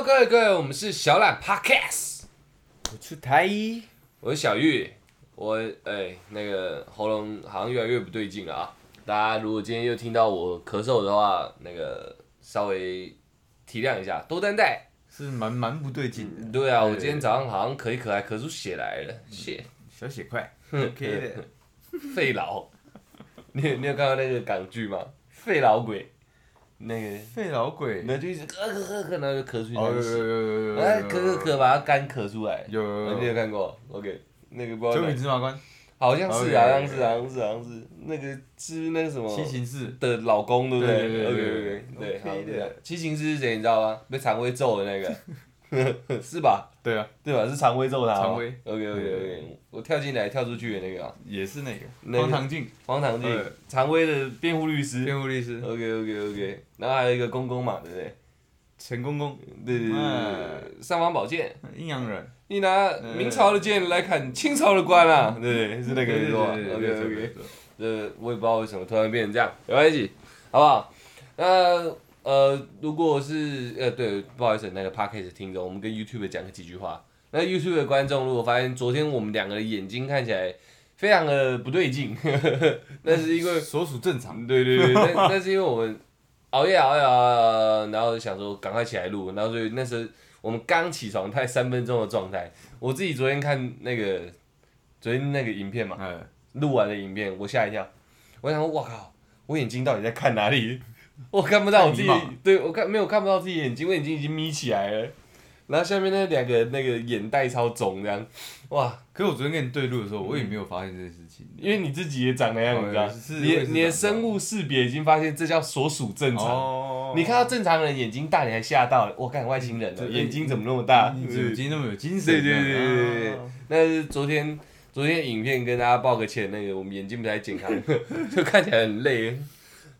Hello，各位各位，我们是小懒 Podcast，我是台一，我是小玉，我哎、那个喉咙好像越来越不对劲了啊！大家如果今天又听到我咳嗽的话，那个稍微体谅一下，多担待。是蛮蛮不对劲的，对啊，我今天早上好像咳一咳，还咳出血来了，血小血块，OK 的。肺痨。你有你有看到那个港剧吗？肺痨鬼，那个肺老鬼，那就一直咳咳咳咳，然后就咳出去哦有哎咳咳咳把它干咳出来。有有有。你有看过？OK，那个不知道九哪品芝麻官，好像是，啊好像是，好像是，好像是那个是那个什么？七行士，的老公，对不对？对对对对对对七行师是谁？你知道吗？被常威揍的那个，是吧？对啊，对吧？是常威揍他吗。常威 OK OK OK，我跳进来跳出去的那个啊，也是那那个个荒唐镜，黄唐镜，常威的辩护律师。辩护律师 OK OK OK，然后还有一个公公嘛，对不对？陈公公，对对对对哎对，尚方宝剑，阴阳人，你拿明朝的剑来砍清朝的官啊，对不对？是那个没？OK OK。对这我也不知道为什么突然变成这样，没关系，好不好？那呃，如果是呃，对，不好意思，那个 podcast 听众，我们跟 YouTube 讲个几句话。那 YouTube 的观众如果发现昨天我们两个的眼睛看起来非常的不对劲，那是因为，所属正常，对对对，那那是因为我们熬夜熬夜熬然后想说赶快起来录，然后所以那时候我们刚起床，才三分钟的状态。我自己昨天看那个昨天那个影片嘛，哎，录完的影片，我吓一跳，我想说，我靠，我眼睛到底在看哪里？我看不到我自己对我看没有看不到自己眼睛，我眼睛已经眯起来了，然后下面那两个那个眼袋超肿这样，哇，可是我昨天跟你对录的时候，我也没有发现这件事情，因为你自己也长那样，哦你知道，是你是你的生物识别已经发现这叫所属正常。哦。你看到正常人眼睛大，你还吓到了，我看外星人了，眼睛怎么那么大？你怎么今天那么有精神？对对对对对。那是昨天昨天影片跟大家报个歉，那个我们眼睛不太健康，就看起来很累。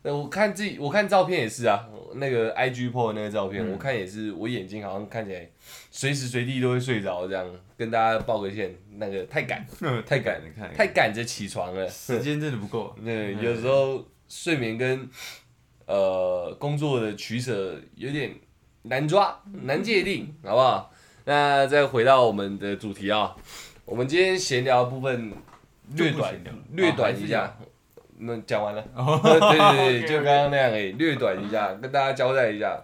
那我看自己，我看照片也是啊，那个 IG po 那个照片，嗯我看也是，我眼睛好像看起来随时随地都会睡着这样，跟大家报个歉，那个太赶 太赶了看，太赶着起床了。时间真的不够，那，有时候睡眠跟呃工作的取舍有点难抓、难界定，好不好？那再回到我们的主题啊，我们今天闲聊的部分略短略短一下，那讲完了。哦 对对对，就刚刚那样而已，略短一下，跟大家交代一下，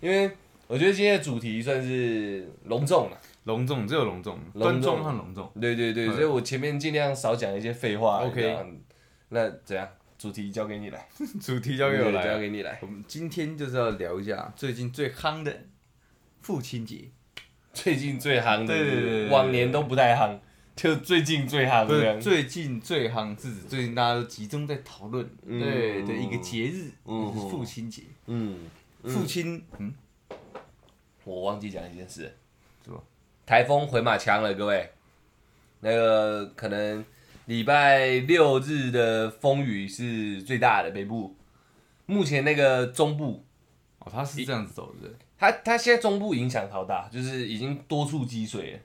因为我觉得今天的主题算是隆重了。隆重只有隆重，隆重端庄和隆重。对对对，所以我前面尽量少讲一些废话。OK 那怎样？主题交给你来。主题交给我来交。给你来。我们今天就是要聊一下最近最夯的父亲节，最近最夯的，对对对对对往年都不太夯，就最近最夯。最近最夯是指最近大家都集中在讨论嗯对的一个节日，嗯就是父亲节。嗯，父亲，嗯，我忘记讲一件事，什么？台风回马枪了，各位。那个可能礼拜六日的风雨是最大的，北部。目前那个中部，哦，他是这样子走的，它它现在中部影响超大，就是已经多处积水了。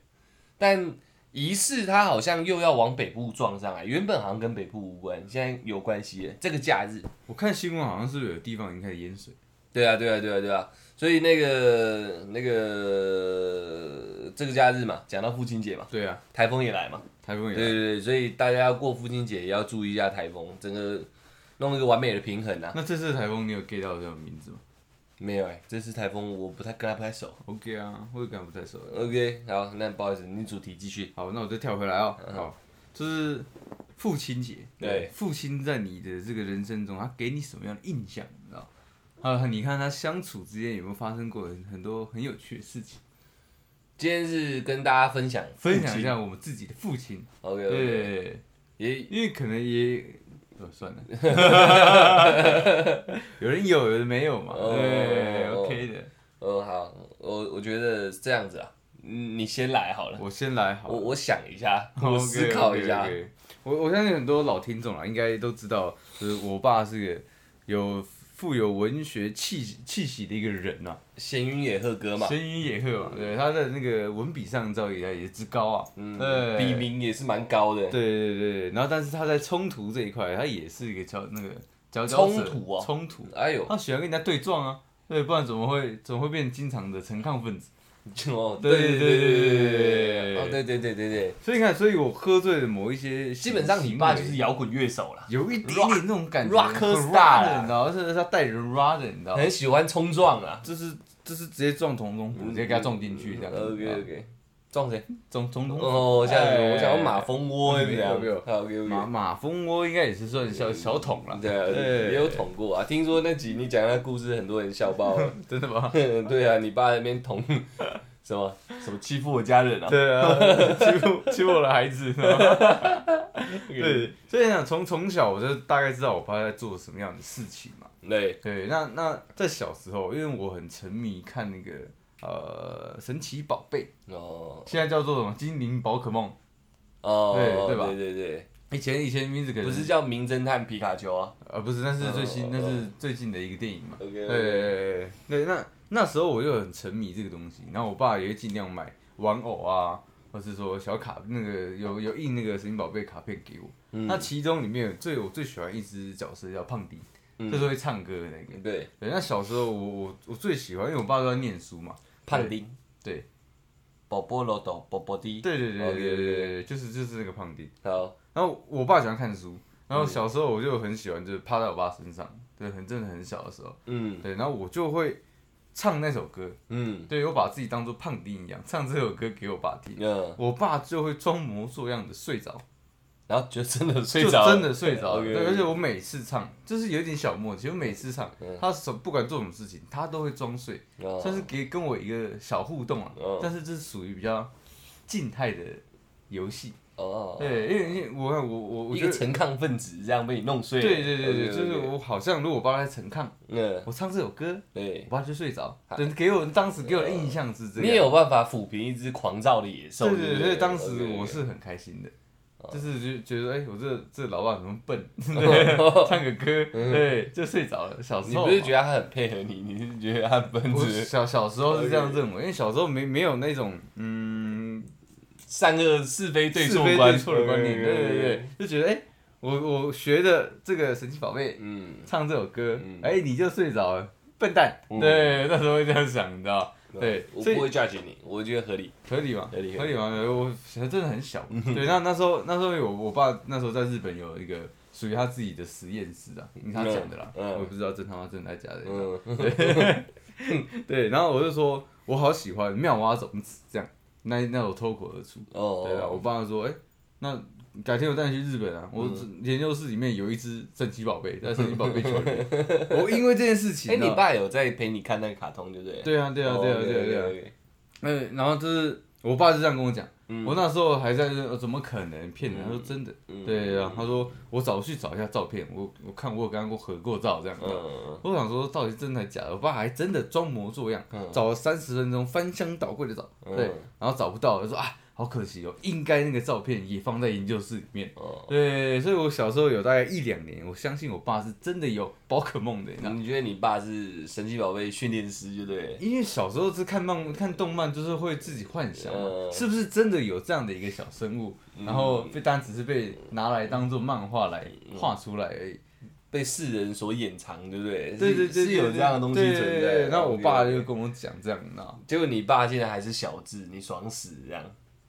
但疑似它好像又要往北部撞上来，原本好像跟北部无关，现在有关系了。这个假日，我看新闻好像是有地方已经开始淹水。对啊，对啊，对啊，对啊，所以那个那个这个假日嘛，讲到父亲节嘛，对啊，台风也来嘛，台风也来。对对对，所以大家要过父亲节也要注意一下台风，整个弄一个完美的平衡啊。那这次台风你有 get 到这种名字吗没有哎、这次台风我不太跟他不太熟。？OK 啊，我也跟他不太熟。OK，好，那不好意思，你主题继续。好，那我就跳回来哦。好，就是父亲节。对父亲在你的这个人生中，他给你什么样的印象？你知道？啊，你看他相处之间有没有发生过很很多很有趣的事情？今天是跟大家分享分享一下我们自己的父亲。OK 对，也因为可能也，呃，算了，有人有，有人没有嘛。哦对，OK 的。呃好，我我觉得这样子啊，嗯你先来好了，我先来好了。我我想一下，我思考一下。我我相信很多老听众啊，应该都知道，就是我爸是个有富有文学气息气息的一个人呐、闲云野鹤歌嘛，闲云野鹤嘛，对他的那个文笔上造诣也之高啊，嗯，对笔名也是蛮高的。对对对对，然后但是他在冲突这一块，他也是一个叫那个佼佼者冲突啊冲突，哎呦，他喜欢跟人家对撞啊，对，不然怎么会怎么会变经常的陈抗分子？哦，对对对对对哦，对对对对对，所以你看，所以我喝醉的某一些，基本上你爸就是摇滚乐手啦，有一点点那种感觉 Rock 很 star 啦你知道，是他带人 run 的，你知道，很喜欢冲撞啊。就是就是直接撞从中补，直接给他撞进去这样子。OK OK，撞谁？总总统哦，我想哎我想要马蜂窝这样。没有没有马。马蜂窝应该也是算小小桶了，对啊，也有捅过啊。听说那集你讲那故事，很多人笑爆了。真的吗？对啊，你爸那边捅什么什么欺负我家人啊？对啊，欺负欺负我的孩子。对，所以讲从从小我就大概知道我爸在做什么样的事情嘛。对，对，那那在小时候，因为我很沉迷看那个呃神奇宝贝，哦。现在叫做什么？精灵宝可梦。哦，对对吧？对对对，以前以前名字可能不是叫名侦探皮卡丘啊？呃不是，那是最新哦那是最近的一个电影嘛。对对对对对，那那时候我就很沉迷这个东西，然后我爸也会尽量买玩偶啊，或是说小卡那个有有印那个神奇宝贝卡片给我。嗯。那其中里面有最我最喜欢一只角色叫胖迪，嗯。就是会唱歌的那个。对，对，那小时候我我我最喜欢，因为我爸都在念书嘛。胖丁，对，宝宝罗斗，宝宝滴，对对对对对对对，就是就是那个胖丁。好，然后我爸喜欢看书，然嗯。后小时候我就很喜欢，就是趴在我爸身上，对，很真的很小的时候，嗯。对，然后我就会唱那首歌，嗯。对我把自己当做胖丁一样，唱这首歌给我爸听，嗯，我爸就会装模作样的睡着，然后就真的睡着了，真的睡着对，而且我每次唱，就是有一点小默契，我每次唱嗯，他什不管做什么事情，他都会装睡，哦。算是给跟我一个小互动啊哦。但是这是属于比较静态的游戏，哦，对，因为因为我看我我我一。个陈抗分子这样被你弄睡。了，对对对对，就是我好像如果我爸在陈抗，嗯，我唱这首歌，对。我，爸就睡着，对，给我当时给我的印象是这样。你也有办法抚平一只狂躁的野兽，对对对，所以当时我是很开心的，哦就是就觉得哎、我这这老爸怎么笨，对，唱个歌，对，就睡着了。小时候你不是觉得他很配合你，你是觉得他笨我小小时候是这样认为，因为小时候没没有那种嗯善恶是非对错观错的观念，对对对，就觉得哎、我我学的这个神奇宝贝嗯，唱这首歌嗯，哎、你就睡着了，笨蛋，嗯对，那时候会这样想，你知道，对我不会 judge 你，我觉得合理，合理吗？合理合理。吗？我真的很小，对，那那时候那时候我我爸那时候在日本有一个属于他自己的实验室啊，听他讲的啦，嗯我也不知道真他妈真的还假的，嗯，对，然后我就说我好喜欢妙蛙种子这样，那那我脱口而出，哦，对啊，我爸说，哎、那改天我带你去日本啊，我嗯。研究室里面有一只神奇宝贝，在神奇宝贝球里面，我因为这件事情，哎，你爸有在陪你看那个卡通，对不对？对啊对啊对啊哦对啊对啊。嗯，然后就是我爸就这样跟我讲。嗯。我那时候还在那，呃怎么可能骗人？他说真的，嗯。对啊，他说我找去找一下照片，我我看我有跟他过合过照这样。嗯，我想说到底真的假的？我爸还真的装模作样，嗯。找了三十分钟，翻箱倒柜的找，嗯。对，然后找不到，就说啊，好可惜哦，应该那个照片也放在研究室里面。哦，对，所以我小时候有大概一两年，我相信我爸是真的有宝可梦的，你知道吗。你觉得你爸是神奇宝贝训练师，对不对？因为小时候是看漫看动漫，就是会自己幻想是不是真的有这样的一个小生物，然后被单只是被拿来当做漫画来画出来而已。被世人所掩藏，对不对？对对对，是是有这样的东西存在。对对对然后我爸就跟我讲这样，那，结果你爸现在还是小智，你爽死这样。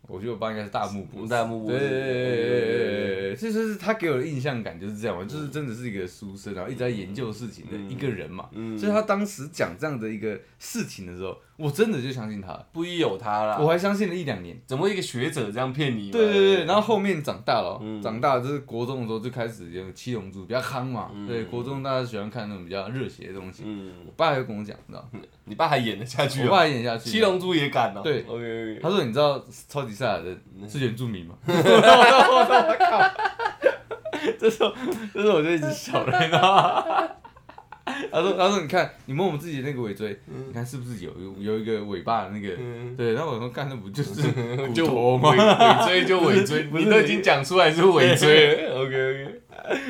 我觉得我爸应该是大木博士。大木博对对对对对对对，这就是他给我的印象感就是这样嘛，就是真的是一个书生，然后一直在研究事情的一个人嘛。嗯所以他当时讲这样的一个事情的时候，我真的就相信他了，不疑有他啦。我还相信了一两年。怎么会一个学者这样骗你？对对对，然后后面长大了长大就是国中的时候就开始有七龙珠比较夯嘛，嗯对，国中大家喜欢看那种比较热血的东西。嗯，我爸还会跟我讲，你知道，你爸还演得下去我哦？爸还演下去，七龙珠也敢哦？对。他说你知道超级是原住民吗？这时候这时候我就一直笑了，你知道吗？他说他说你看你摸我们自己的那个尾椎，你看是不是有有有一个尾巴的那个？嗯对，然后我说干那不就是 骨就头吗尾？尾椎就尾椎，你都已经讲出来是尾椎了。OK OK。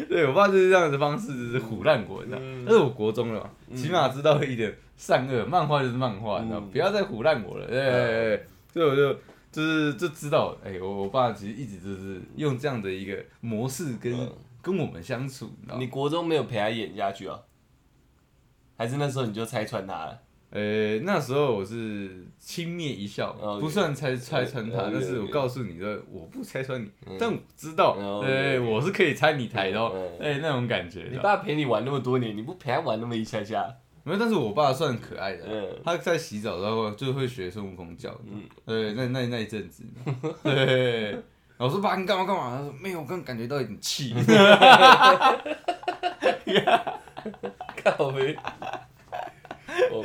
对我爸就是这样的方式，就是唬烂我，你知道。嗯但是我国中了嘛，起码知道一点善恶，漫画就是漫画，你知道，嗯不要再唬烂我了。对对对对，所以我就就是就知道，哎，我我爸其实一直就是用这样的一个模式跟嗯跟我们相处，你国中没有陪他演下去啊？还是那时候你就拆穿他了？呃，那时候我是轻蔑一笑不算拆拆穿他但是我告诉你的，我不拆穿你嗯，但我知道嗯，对我是可以拆你台的哎，那种感觉。你爸陪你玩那么多年，你不陪他玩那么一下下？没有，但是我爸算可爱的，嗯。他在洗澡的时候就会学孙悟空叫，嗯。对，那那那一阵子，对，然后我说爸，你干嘛干嘛？他说没有，我刚感觉到一点气，靠呗。我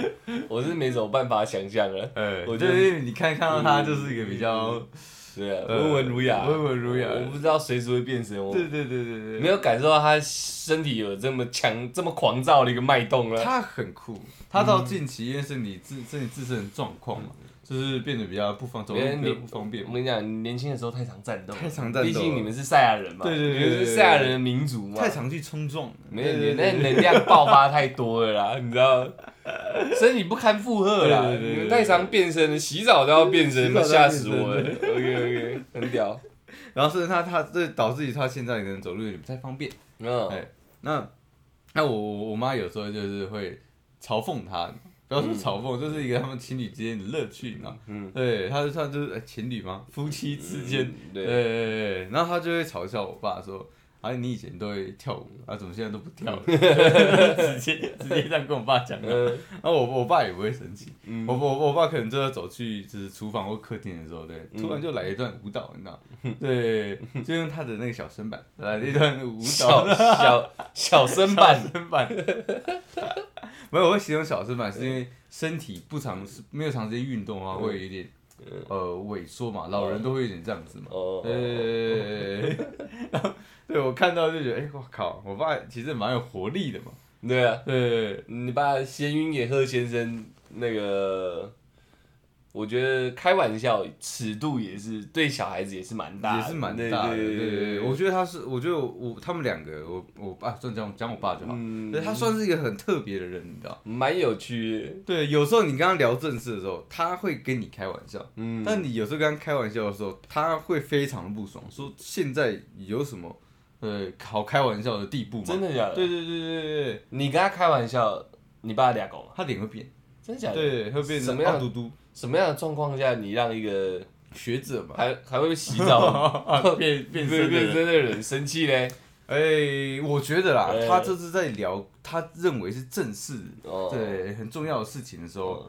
我是没什么办法想象了，呃，我我就觉得你看看到他就是一个比较，对啊，呃温文儒雅，温文儒雅。我不知道随时会变身，我。对对对对对，没有感受到他身体有这么强、这么狂躁的一个脉动了。他很酷，他到近期因为身体自身体自身的状况嘛，就是变得比较不方走路不方便。我跟你讲，年轻的时候太常战斗，太常战斗毕竟你们是赛亚人嘛，对对对是赛亚人的民族嘛，太常去冲撞了，没有，那能量爆发太多了啦，你知道，身体不堪负荷啦，太常变身了，洗澡都要变身，吓死我了。OK OK，很屌。然后甚至他他这导致于他现在可能走路有点不太方便。嗯哎那那我我我妈有时候就是会嘲讽他，不要说嘲讽，这是一个他们情侣之间的乐趣，你知道？嗯，对，他就算就是哎情侣嘛？夫妻之间，对对对，然后他就会嘲笑我爸说。啊，你以前都会跳舞，啊，怎么现在都不跳了？直接直接这样跟我爸讲的。嗯然后我我爸也不会生气，嗯我我我爸可能就要走去就是厨房或客厅的时候，对，嗯突然就来一段舞蹈，你知道？对，就用他的那个小身板来了一段舞蹈，小 小身板，身板。没有，我会形容小身板是因为身体不长没有长时间运动的话，会有一点呃萎缩嘛，老人都会有点这样子嘛。哦，对，然后对我看到就觉得，哎，我靠，我爸其实蛮有活力的嘛。对啊，对，你爸闲云野鹤先生那个，我觉得开玩笑尺度也是对小孩子也是蛮大的，也是蛮大的。对对对对对，我觉得他是，我觉得我我他们两个，我我爸算讲讲我爸就好。嗯对，他算是一个很特别的人，你知道？蛮有趣的，对，有时候你跟他聊正事的时候，他会跟你开玩笑，嗯，但你有时候跟他开玩笑的时候，他会非常的不爽，说现在有什么呃好开玩笑的地步吗？真的假的？对对对对对对，你跟他开玩笑，你爸俩狗吗？他脸会变，真的假的？对，会变成什么样嘟嘟什么样的状况下，你让一个学者嘛，还还会洗澡？变 变变变身的人。生气嘞？哎，我觉得啦哎，他这是在聊他认为是正事，哦，对很重要的事情的时候，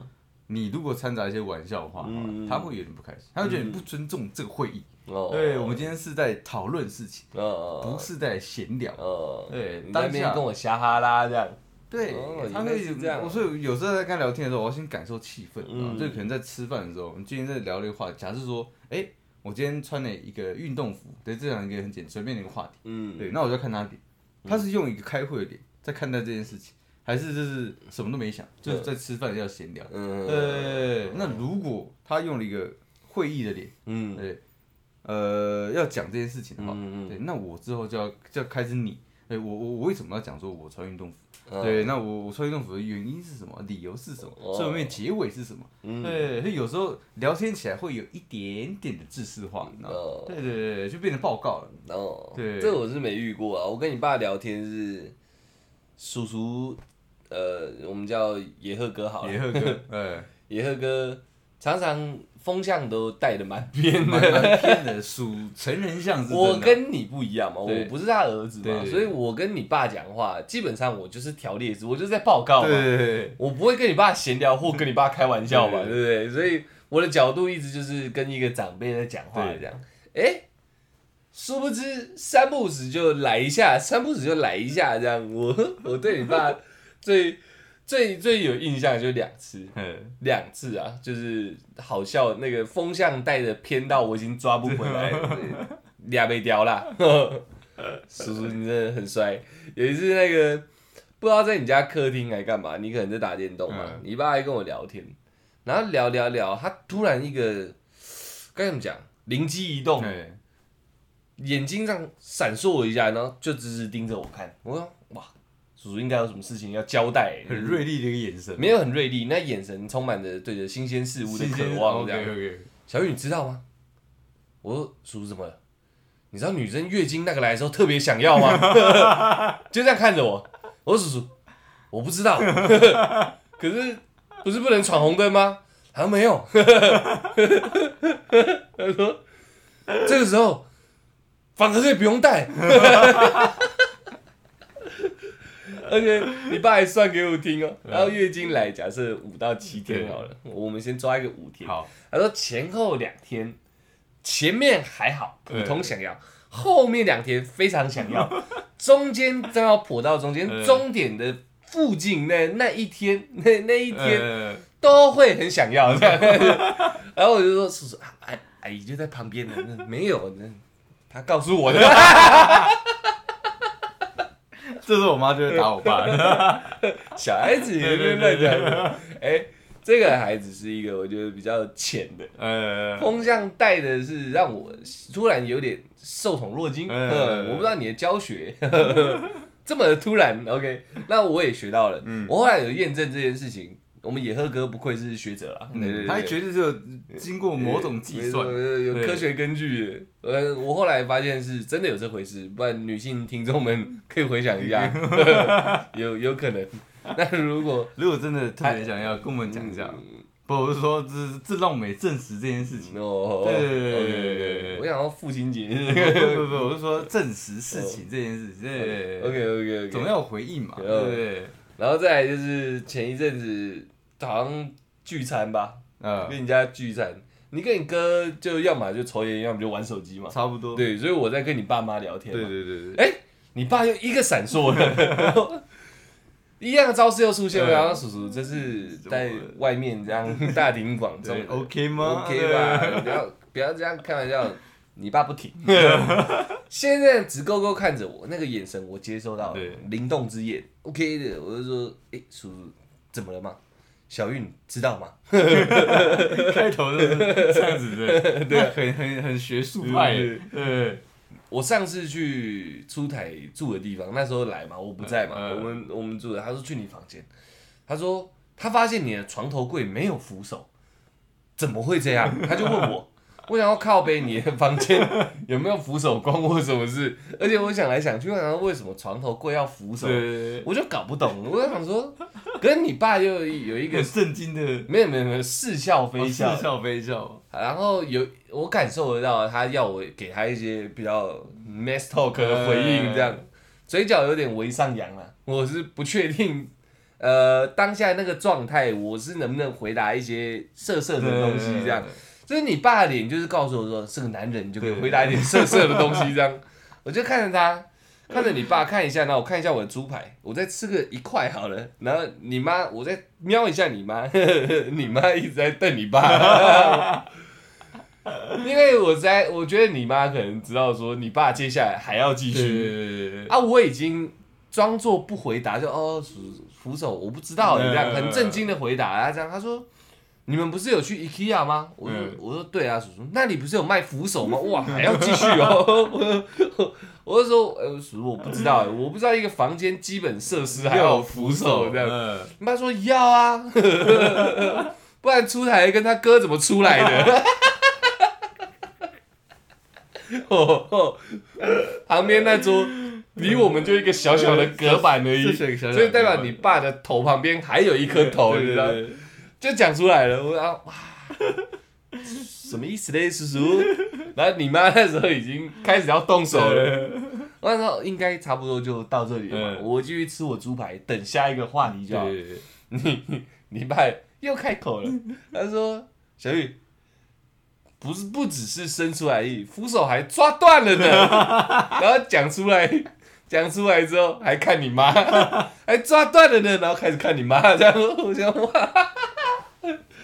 你如果掺杂一些玩笑话的话嗯，他会有点不开心，他会觉得你不尊重这个会议。哦，对，我们今天是在讨论事情，哦，不是在闲聊。哦，对当下跟我瞎哈拉这样，对哦，他会是这样我所以有时候在跟他聊天的时候，我要先感受气氛，嗯。嗯，就可能在吃饭的时候，我们今天在聊这个话题，假设说，哎，我今天穿了一个运动服，对，这样一个很简随便的一个话题，嗯，对，那我就要看他脸，他是用一个开会的脸在看待这件事情，还是就是什么都没想，就是在吃饭要闲聊。嗯，对，那如果他用了一个会议的脸，嗯，对，呃，要讲这件事情的话，嗯嗯对，那我之后就要就要开始你，哎我我我为什么要讲说我穿运动服？嗯对，那我我穿运动服的原因是什么？理由是什么？后面结尾是什么？嗯对，所以有时候聊天起来会有一点点的知识化，你知道吗？对对对，就变成报告了。哦，对这我是没遇过啊。我跟你爸聊天是叔叔，呃，我们叫野鹤哥好了，野鹤哥，哎，野鹤哥常常风向都带的蛮偏的。蛮偏的，属成人像是我跟你不一样嘛，我不是他儿子嘛，所以我跟你爸讲话，基本上我就是条列子，我就是在报告嘛。对对我不会跟你爸闲聊或跟你爸开玩笑嘛，对对不对？所以我的角度一直就是跟一个长辈在讲话对这样。哎，殊不知三不五时就来一下，三不五时就来一下这样。我我对你爸最最最有印象就两次，嗯两次啊，就是好笑，那个风向带的偏到我已经抓不回来了，俩被叼啦。叔叔你真的很帅。有一次那个不知道在你家客厅还干嘛，你可能在打电动嘛，嗯你爸还跟我聊天，然后聊聊聊，他突然一个该怎么讲，灵机一动，眼睛这样闪烁一下，然后就直直盯着我看。我说哇，叔叔应该有什么事情要交代、很锐利的一个眼神，没有很锐利，那眼神充满着对着新鲜事物的渴望，这样。小雨，你知道吗？我说叔叔怎么了？你知道女生月经那个来的时候特别想要吗？就这样看着我，我说叔叔，我不知道，可是不是不能闯红灯吗？好像没有。他说这个时候反而可以不用带。而且你爸还算给我听哦，然后月经来，假设五到七天好了，我们先抓一个五天。好，他说前后两天，前面还好，普通想要，后面两天非常想要，中间正要破到中间，嗯。终点的附近那那一天，那那一天呃都会很想要。这样。然后我就说叔叔，啊阿阿姨就在旁边呢，那没有，呢他告诉我的。这时候我妈就会打我爸，小孩子也是乱讲。哎，这个孩子是一个我觉得比较浅的。呃，风向带的是让我突然有点受宠若惊，嗯嗯，我不知道你的教学 这么突然，OK，那我也学到了，嗯。我后来有验证这件事情，我们野鹤哥不愧是学者啊，对对对嗯，他绝对是有经过某种计算，有科学根据。呃，我后来发现是真的有这回事，不然女性听众们 可以回想一下，有有可能。那如果 如果真的特别想要，跟我们讲一下。不，我是说，这这让我们也证实这件事情。哦，对对对对对对对我想要父亲节不不不，我是说证实事情这件事情。对对对，OK OK OK，总要有回应嘛。对嗯对对。然后再来就是前一阵子好像聚餐吧，呃，跟人家聚餐，你跟你哥就要么就抽烟，要么就玩手机嘛。差不多。对，所以我在跟你爸妈聊天嘛。对对对对。哎、你爸又一个闪烁了，一样的招式又出现了。对然后叔叔这是在外面这样大庭广众对，OK 吗？OK 吧，不要不要这样开玩笑。你爸不停，现在直勾勾看着我，那个眼神我接收到了对灵动之眼，OK 的。我就说，哎、叔叔怎么了吗？小韵知道吗？开头就是这样子的，对，很很很学术派。对，我上次去出台住的地方，那时候来嘛，我不在嘛，我们我们住的，他说去你房间，他说他发现你的床头柜没有扶手，怎么会这样？他就问我，我想要靠背你的房间有没有扶手，关我什么事？而且我想来想去，我想为什么床头柜要扶手，对，我就搞不懂，我就想说，跟你爸又有一个很震惊的，没有没有没有似笑非笑，似笑非笑，然后有我感受得到，他要我给他一些比较 mess talk 的回应，这样、嘴角有点微上扬啊。我是不确定，呃，当下那个状态，我是能不能回答一些色色的东西，这样。就是你爸的脸，就是告诉我说是个男人，你就可以回答一点色色的东西，这样。我就看着他，看着你爸看一下，然后我看一下我的猪排，我再吃个一块好了。然后你妈，我再瞄一下你妈，你妈一直在瞪你爸。因为我在，我觉得你妈可能知道说你爸接下来还要继续，啊，我已经装作不回答，就哦扶扶手我不知道这样嗯很震惊的回答啊，这样他说你们不是有去 IKEA 吗？我说、嗯我说对啊，叔叔，那里不是有卖扶手吗？哇，还要继续哦。我 我就说呃叔叔我不知道，我不知道一个房间基本设施还要有扶手这样。样，你妈说要啊，不然出台跟他哥怎么出来的？哦哦，旁边那桌离我们就一个小小的隔板而已，所以代表你爸的头旁边还有一颗头，你知道？就讲出来了，我啊哇，什么意思嘞，叔叔？然后你妈那时候已经开始要动手了，我那时候应该差不多就到这里了嘛，嗯我继续吃我猪排，等下一个话题就好。你 你爸又开口了，他说：“小玉，不是不只是伸出来而已，扶手还抓断了呢。”然后讲出来，讲出来之后还看你妈，还抓断了呢，然后开始看你妈，这样我想哇，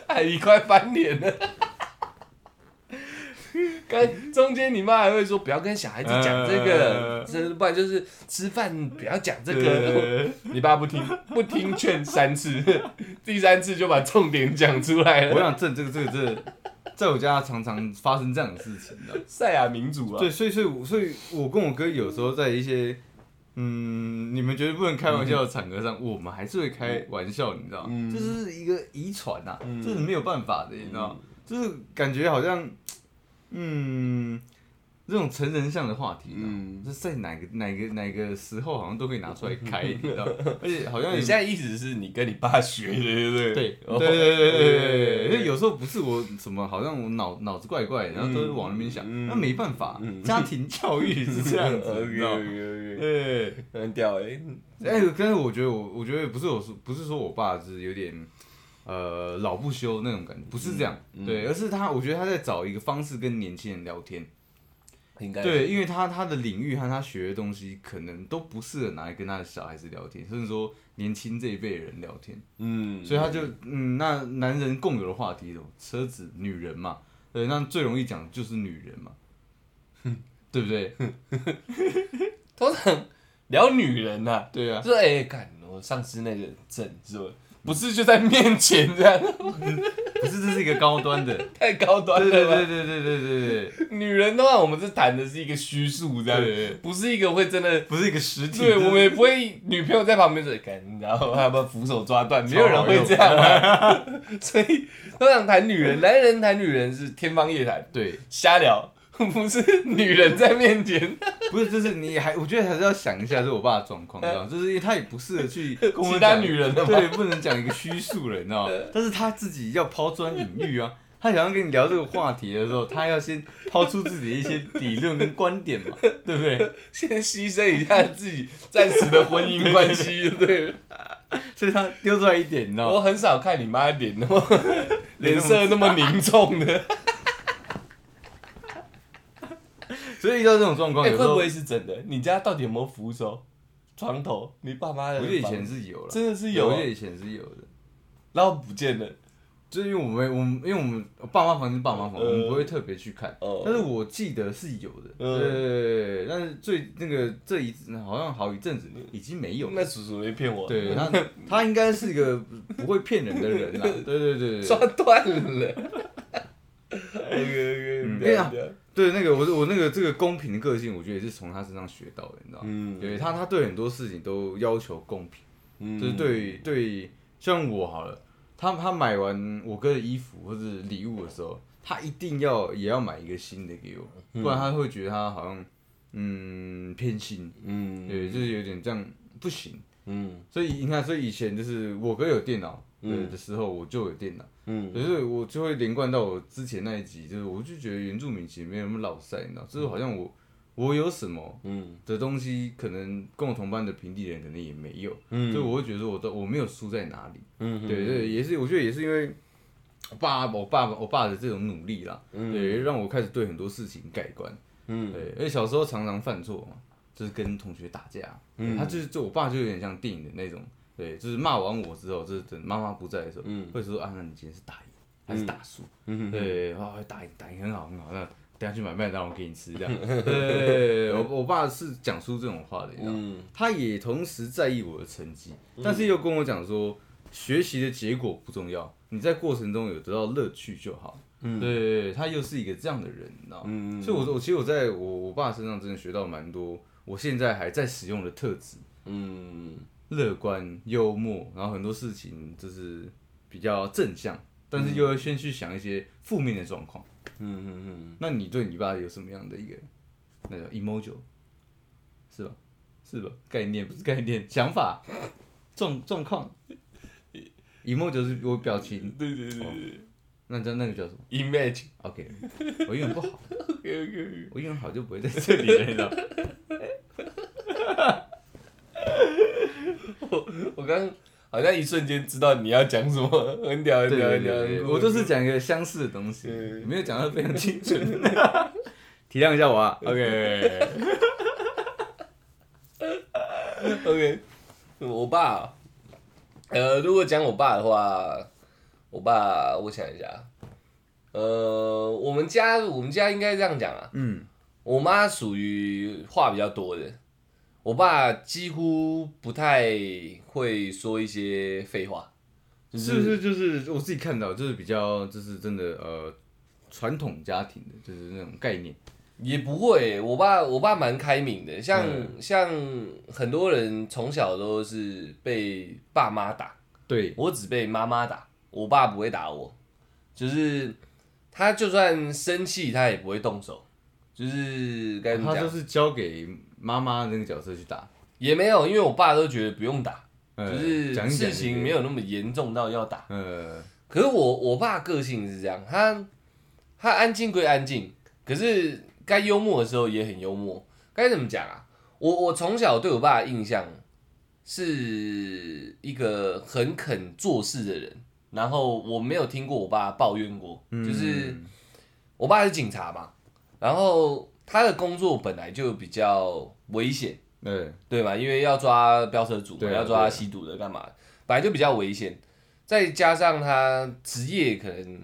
阿姨快翻脸了。跟中间你妈还会说不要跟小孩子讲这个，不然就是吃饭不要讲这对个。对你爸不听，不听劝三次，第三次就把重点讲出来了。我想这这个这个这个，在我家常常发生这样的事情的。赛亚民主啊，对，所以所以我所以，我跟我哥有时候在一些嗯，你们觉得不能开玩笑的场合上，我们还是会开玩笑，你知道吗？嗯这是一个遗传呐，嗯这是没有办法的，你知道吗？就是感觉好像，嗯，这种成人向的话题，嗯嗯，这在哪个哪个哪个时候好像都可以拿出来开，你知道？而且好像也你现在意思是你跟你爸学的，对不对？对对哦对对对对对，因为有时候不是我什么，好像我脑脑子怪怪，然后都是往那边想，嗯那没办法，家庭教育是这样子，你知道对很屌哎。哎，但是我觉得我我觉得不是我说不是说我爸是有点呃老不休那种感觉，不是这样，对，而是他我觉得他在找一个方式跟年轻人聊天，应该对，因为他他的领域和他学的东西可能都不适合拿来跟他的小孩子聊天，甚至说年轻这一辈人聊天。嗯，所以他就嗯，那男人共有的话题，什么车子、女人嘛，对，那最容易讲的就是女人嘛，对不对？通常聊女人呐，对啊，就是哎，看我上次那个证是吧？不是就在面前这样，不是这是一个高端的，太高端对对了吧？对对对对对对，女人的话，我们是谈的是一个虚数这样。对，不是一个会真的。不是一个实体，对，我们也不会女朋友在旁边说，干，然后还要不要扶手抓断？没有人会这样嘛。所以都想谈女人，男人谈女人是天方夜谭，对，瞎聊，不是女人在面前。不是，就是你还，我觉得还是要想一下，是我爸的状况，你知道吗？就是因为他也不适合去 跟我其他女人的嘛对，不能讲一个虚数人，你知道吗？但是他自己要抛砖引玉啊，他想要跟你聊这个话题的时候，他要先抛出自己的一些理论跟观点嘛，对不对？先牺牲一下自己暂时的婚姻关系，就对了。所以他丢出来一点，你知道吗？我很少看你妈脸那么脸色那么凝重的，所以遇到这种状况，哎，有时候会不会是真的？你家到底有没有扶手、床头？你爸妈的？我觉得以前是有了，真的是有啊我觉得以前是有的。然后不见了。就是因为我们我们因为我们爸妈房是爸妈房，呃我们不会特别去看，哦但是我记得是有的，嗯对对对对，但是最那个这一好像好一阵子已经没有了那叔叔没骗我，对他，他应该是一个不会骗人的人啦。对对对抓对，断了。OK OK，嗯哎呀对那个我我那个这个公平的个性，我觉得也是从他身上学到的，你知道吗？嗯对他他对很多事情都要求公平，嗯就是对对，像我好了，他他买完我哥的衣服或者礼物的时候，他一定要也要买一个新的给我，不然他会觉得他好像嗯偏心，嗯对，就是有点这样不行。嗯所以你看，所以以前就是我哥有电脑对嗯的时候，我就有电脑，嗯。可是我就会连贯到我之前那一集，就是我就觉得原住民其实没有那么老塞，你知道，就是好像我我有什么嗯。的东西，可能跟我同班的平地人可能也没有，嗯。所以我会觉得说我都我没有输在哪里，嗯。对对，也是我觉得也是因为我爸我爸我爸的这种努力啦，对，让我开始对很多事情改观，嗯。对，而且小时候常常犯错嘛，就是跟同学打架，嗯。他就是就我爸就有点像电影的那种，对，就是骂完我之后，就是等妈妈不在的时候，嗯会说啊，那你今天是打赢还是打输？嗯对，啊打赢打赢很好很好，那等下去买麦当劳给你吃这样。对，我我爸是讲出这种话的，你知道他也同时在意我的成绩，但是又跟我讲说，学习的结果不重要，你在过程中有得到乐趣就好。嗯对他又是一个这样的人，你知道吗？嗯所以我，我其实我在我我爸身上真的学到蛮多，我现在还在使用的特质，嗯乐观、幽默，然后很多事情就是比较正向，但是又要先去想一些负面的状况。嗯嗯嗯。那你对你爸有什么样的一个那个 emoji 是吧？是吧？概念不是概念，想法、状状况。emoji 是我表情嗯，，对对对对那叫那个叫什么，image？OK，我英文不好，OK OK，我英文好就不会在这里了，你知道。我刚好像一瞬间知道你要讲什么，很屌很屌很屌我都是讲一个相似的东西，没有讲到非常精准。体谅一下我啊，OK。OK，我爸，呃，如果讲我爸的话，我爸，我想一下，呃，我们家我们家应该这样讲啊，嗯，我妈属于话比较多的，我爸几乎不太会说一些废话，就是不是就是我自己看到，就是比较就是真的呃传统家庭的，就是那种概念。也不会，我爸我爸蛮开明的，像、嗯。像很多人从小都是被爸妈打，对，我只被妈妈打，我爸不会打我，就是他就算生气，他也不会动手，就是该怎么讲，他就是交给妈妈那个角色去打，也没有，因为我爸都觉得不用打，呃就是讲一讲事情没有那么严重到要打。呃，可是我我爸个性是这样，他他安静归安静，可是该幽默的时候也很幽默。该怎么讲啊？我我从小对我爸的印象是一个很肯做事的人，然后我没有听过我爸抱怨过，就是嗯我爸是警察嘛，然后他的工作本来就比较危险，对，对嘛？因为要抓飙车族嘛，对啊要抓吸毒的干嘛？本来就比较危险，再加上他职业可能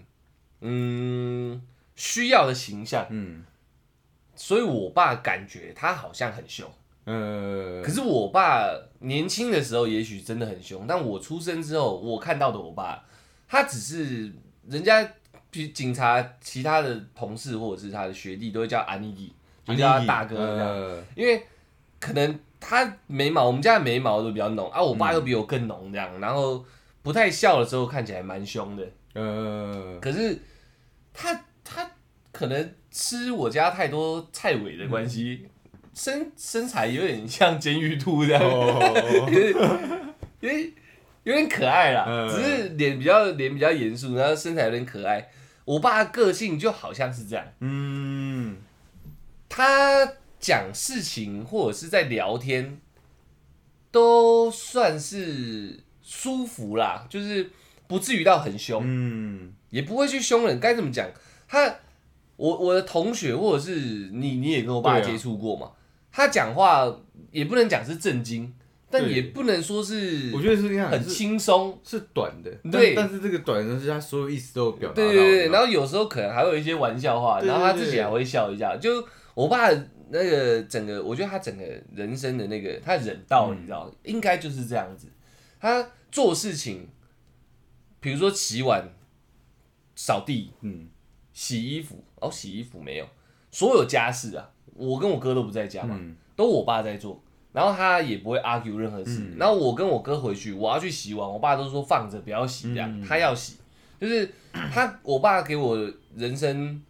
嗯需要的形象，嗯所以我爸感觉他好像很凶。呃，可是我爸年轻的时候也许真的很凶，但我出生之后，我看到的我爸，他只是人家比警察其他的同事或者是他的学弟都会叫安妮弟，就叫他大哥这样。呃因为可能他眉毛，我们家的眉毛都比较浓啊，我爸又比我更浓这样，然后不太笑的时候看起来蛮凶的，呃，可是他他可能吃我家太多菜尾的关系，身身材有点像监狱兔这样，因为有点有点可爱啦，嗯只是脸比较脸比较严肃，然后身材有点可爱。我爸的个性就好像是这样。嗯，他讲事情或者是在聊天，都算是舒服啦，就是不至于到很凶，嗯，也不会去凶人。该怎么讲？他，我我的同学或者是你，你也跟我爸接触过嘛？他讲话也不能讲是震惊，但也不能说是我觉得是这样，很轻松。是短的，对。但是这个短的是他所有意思都有表达到，对对对，然后后有时候可能还会有一些玩笑话，然后他自己还会笑一下。就我爸那个整个，我觉得他整个人生的那个他忍道，嗯你知道，应该就是这样子。他做事情，比如说洗碗、扫地、嗯。洗衣服，哦，洗衣服没有，所有家事啊，我跟我哥都不在家嘛，嗯。都我爸在做。然后他也不会 argue 任何事。嗯然后我跟我哥回去，我要去洗碗，我爸都说放着不要洗，这样、嗯他要洗。就是他，我爸给我人生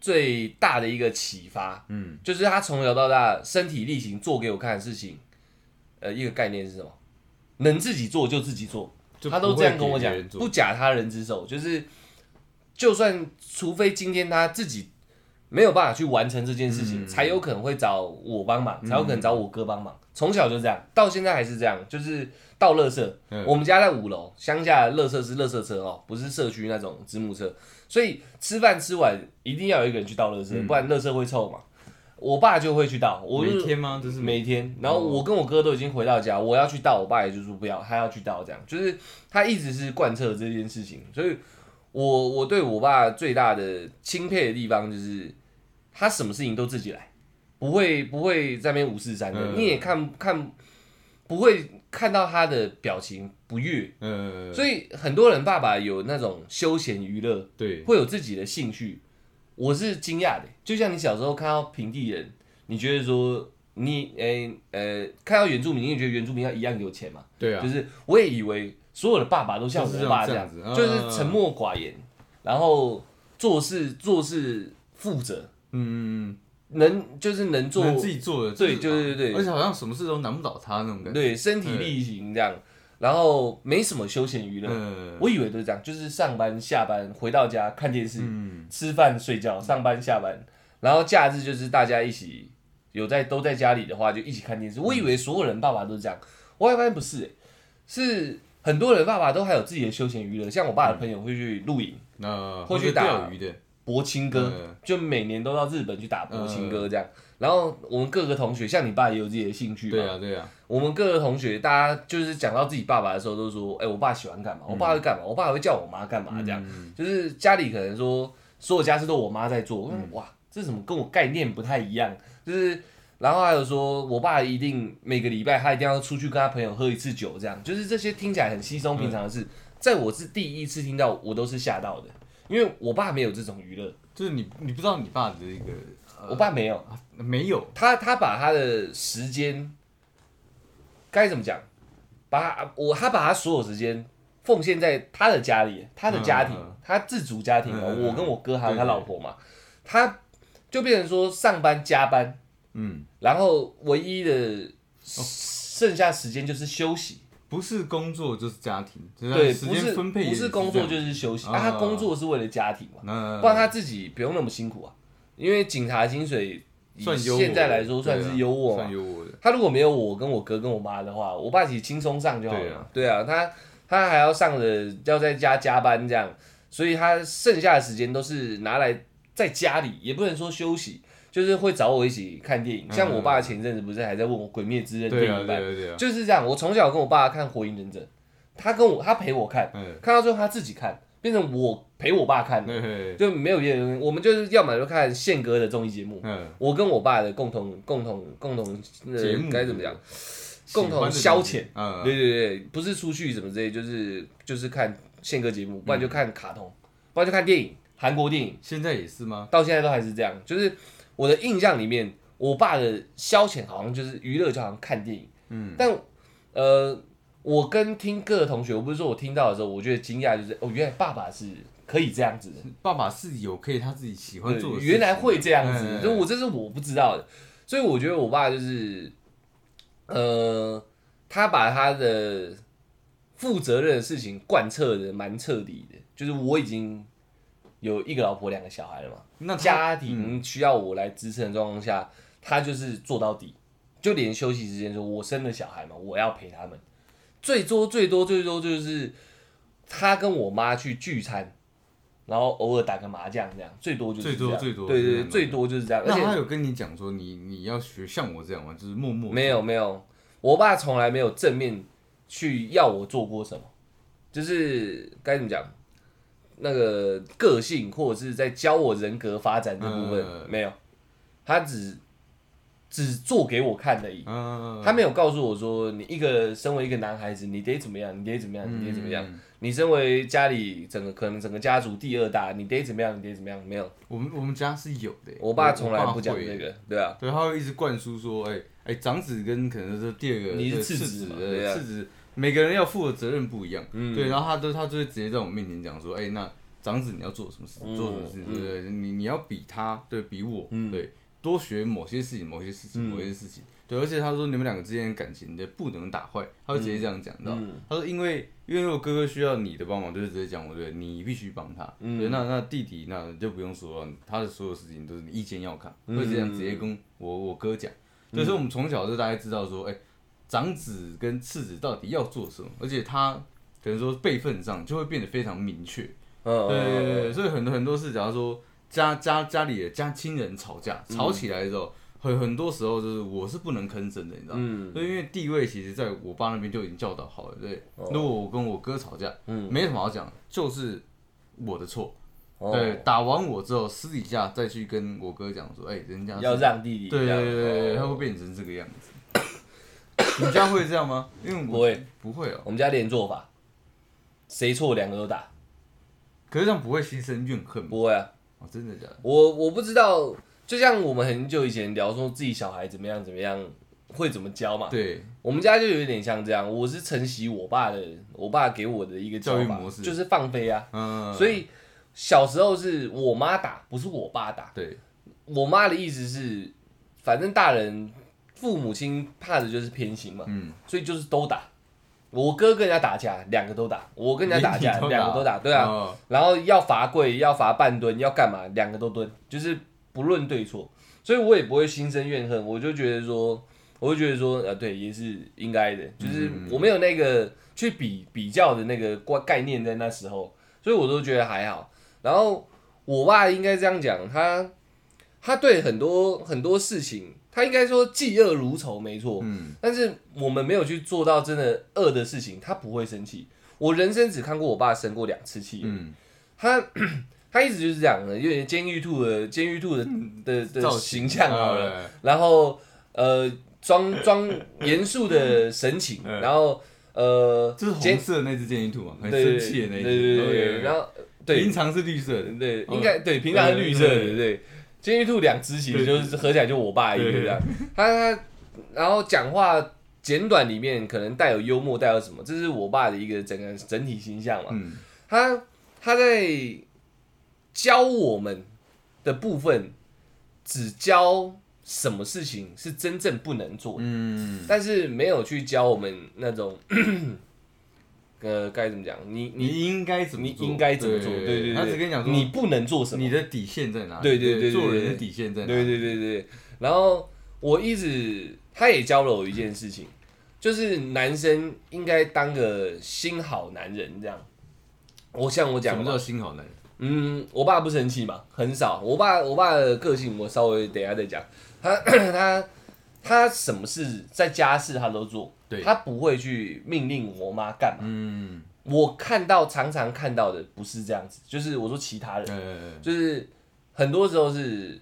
最大的一个启发，嗯就是他从小到大身体力行做给我看的事情，呃，一个概念是什么？能自己做就自己做，他都这样跟我讲不假他人之手，就是就算除非今天他自己没有办法去完成这件事情，嗯。才有可能会找我帮忙，才有可能找我哥帮忙。从小就这样，到现在还是这样，就是倒垃圾。嗯。我们家在五楼，乡下的垃圾是垃圾车哦，不是社区那种子母车，所以吃饭吃完一定要有一个人去倒垃圾，嗯。不然垃圾会臭嘛。我爸就会去倒，每天吗？就是每天，然后我跟我哥都已经回到家，我要去倒，我爸也就说不要，他要去倒，这样。就是他一直是贯彻这件事情，所以我我对我爸最大的钦佩的地方就是他什么事情都自己来，不会不会在那边无事三的，嗯。你也看看不会看到他的表情不悦，嗯，所以很多人爸爸有那种休闲娱乐，对，会有自己的兴趣，我是惊讶的。就像你小时候看到平地人，你觉得说你诶呃看到原住民，你也觉得原住民要一样有钱嘛？对啊。就，是我也以为所有的爸爸都像我爸这样，子就是沉默寡言，然后做事做事负责，嗯，能就是能做能自己做的，对就是对对对。而且好像什么事都难不倒他那种感觉，对身体力行这样，然后没什么休闲娱乐。嗯，我以为都是这样，就是上班下班回到家看电视，嗯，吃饭睡觉，上班下班，然后假日就是大家一起有在都在家里的话，就一起看电视。我以为所有人爸爸都是这样，我还发现不是、欸，是很多人爸爸都还有自己的休闲娱乐，像我爸的朋友会去露营、那会去打钓鱼的，博青哥，嗯。就每年都到日本去打博青哥这样。然后我们各个同学，像你爸也有自己的兴趣嘛，对啊，对啊，我们各个同学，大家就是讲到自己爸爸的时候，都说：“哎、我爸喜欢干嘛？我爸会干嘛？我爸还会叫我妈干嘛？”这样，嗯就是家里可能说所有家事都我妈在做，我说哇，这怎么跟我概念不太一样？就是，然后还有说我爸一定每个礼拜他一定要出去跟他朋友喝一次酒，这样，就是这些听起来很稀松平常的事，在我是第一次听到，我都是吓到的，因为我爸没有这种娱乐，就是你你不知道你爸的一个，呃我爸没有，没有，他他把他的时间该怎么讲？把他我他把他所有时间奉献在他的家里，他的家庭，嗯嗯他自主家庭哦，嗯嗯我跟我哥还有他老婆嘛，他就变成说上班加班，嗯，然后唯一的剩下时间就是休息。不是工作就是家庭，就是对，不是分配不是工作就是是休息，啊，他啊工作是为了家庭嘛，不然他自己不用那么辛苦啊。因为警察薪水以现在来说算是优渥嘛。他如果没有我跟我哥跟我妈的话，我爸其实轻松上就好了。对啊，他他还要上的要在家加班这样，所以他剩下的时间都是拿来在家里，也不能说休息，就是会找我一起看电影。像我爸前阵子不是还在问我《鬼灭之刃》电影版，就是这样。我从小跟我爸看《火影忍者》，他跟我他陪我看，嗯，看到最后他自己看，变成我陪我爸看，对，就没有别人。我们就是要么就看宪哥的综艺节目，嗯，我跟我爸的共同共同共同呃节目该怎么讲？共同消遣，嗯，对对对，不是出去什么之类，就是就是看宪哥节目，不然就看卡通，不然就看电影，韩国电影，现在也是吗？到现在都还是这样。就是我的印象里面，我爸的消遣好像就是娱乐，就好像看电影。嗯，但呃，我跟听歌的同学，我不是说我听到的时候，我觉得惊讶，就是哦，原来爸爸是可以这样子的。爸爸是有可以他自己喜欢做的原来会这样子，嗯就我这是我不知道的，所以我觉得我爸就是，呃，他把他的负责任的事情贯彻的蛮彻底的，就是我已经有一个老婆两个小孩了嘛，那家庭需要我来支撑的状况下，他就是做到底，就连休息时间说，我生了小孩嘛，我要陪他们，最多最多最多就是他跟我妈去聚餐。然后偶尔打个麻将这样，最多就是最多最多对对对，最多就是这样。而且他有跟你讲说你你要学像我这样吗？就是默默没有没有，我爸从来没有正面去要我做过什么，就是该怎么讲，那个个性或者是在教我人格发展这部分、嗯没有，他只只做给我看而已。嗯，他没有告诉我说，你一个身为一个男孩子，你得怎么样，你得怎么样，你得怎么样。嗯你身为家里整个可能整个家族第二大，你得怎么样，你得怎么样。没有，我们我们家是有的，我爸从来不讲这个，对啊，对，他会一直灌输说，哎、哎、长子跟可能是第二个你是次子嘛对对啊次子，每个人要负的责任不一样，嗯。对，然后他都他就会直接在我面前讲说，哎、那长子你要做什么事，嗯做什么事，嗯。对不对？你你要比他，对比我，嗯对，多学某些事情，某些事情，嗯。某些事情，对，而且他说你们两个之间的感情的不能打坏，他会直接这样讲到，嗯。他说因为因为如果哥哥需要你的帮忙，就是直接讲我对，你必须帮他。嗯。对，那那弟弟那就不用说了，他的所有事情都是你意见要看，嗯。会这样直接跟我我哥讲。所以说我们从小就大概知道说，哎、长子跟次子到底要做什么，而且他可能说辈分上就会变得非常明确。嗯，对对对所以很多很多事，假如说家家家里的家亲人吵架，嗯吵起来的时候，很很多时候就是我是不能吭声的，你知道吗？嗯所以因为地位其实在我爸那边就已经教导好了，对。哦如果我跟我哥吵架，嗯，没什么好讲，就是我的错。哦对，打完我之后，私底下再去跟我哥讲说，哎、人家要让弟弟对对对对对，他哦会变成这个样子。你家会这样吗？因为我不会，不会哦、我们家连做法，谁错两个都打，可是这样不会心生怨恨吗？不会啊。哦，真的假的？我我不知道，就像我们很久以前聊说自己小孩怎么样怎么样，会怎么教嘛。对，我们家就有点像这样，我是承袭我爸的，我爸给我的一个教法教育模式就是放飞啊。嗯，所以小时候是我妈打，不是我爸打。对，我妈的意思是，反正大人父母亲怕的就是偏心嘛，嗯，所以就是都打。我哥跟人家打架，两个都打；我跟人家打架，两个都打。对啊，哦然后要罚跪，要罚半蹲，要干嘛？两个都蹲，就是不论对错，所以我也不会心生怨恨，我就觉得说，我就觉得说，呃，对，也是应该的，就是嗯我没有那个去比比较的那个观概念在那时候，所以我都觉得还好。然后我爸应该这样讲，他他对很多很多事情，他应该说嫉恶如仇，没错，嗯，但是我们没有去做到真的恶的事情，他不会生气。我人生只看过我爸生过两次气，嗯，他 他一直就是这样的，有点监狱兔的监狱兔的的的形象好了，哎然后呃装装 严肃的神情，嗯。然后呃这是监红色的那只监狱兔嘛，很生气的那一只，对对对然后对。平常是绿色的，对，哦应该对，平常是绿色的，对对。监狱兔两只其实就是合起来就我爸一个对。这样，他他然后讲话简短里面可能带有幽默，带有什么，这是我爸的一个整个整体形象嘛。嗯，他他在教我们的部分，只教什么事情是真正不能做的，嗯，但是没有去教我们那种，呃，该怎么讲？你你你应该怎么你做？应该怎么做？对对对，他只跟你讲说你不能做什么你。的底线在哪里？对对对对做人的底线在哪？对对对对，然后我一直他也教了我一件事情，就是男生应该当个心好男人这样。我像我讲什么叫心好男人？嗯，我爸不生气嘛，很少。我爸我爸的个性我稍微等一下再讲。他 他他什么事在家事他都做，对。他不会去命令我妈干嘛。嗯，我看到常常看到的不是这样子，就是我说其他人，呃，就是很多时候是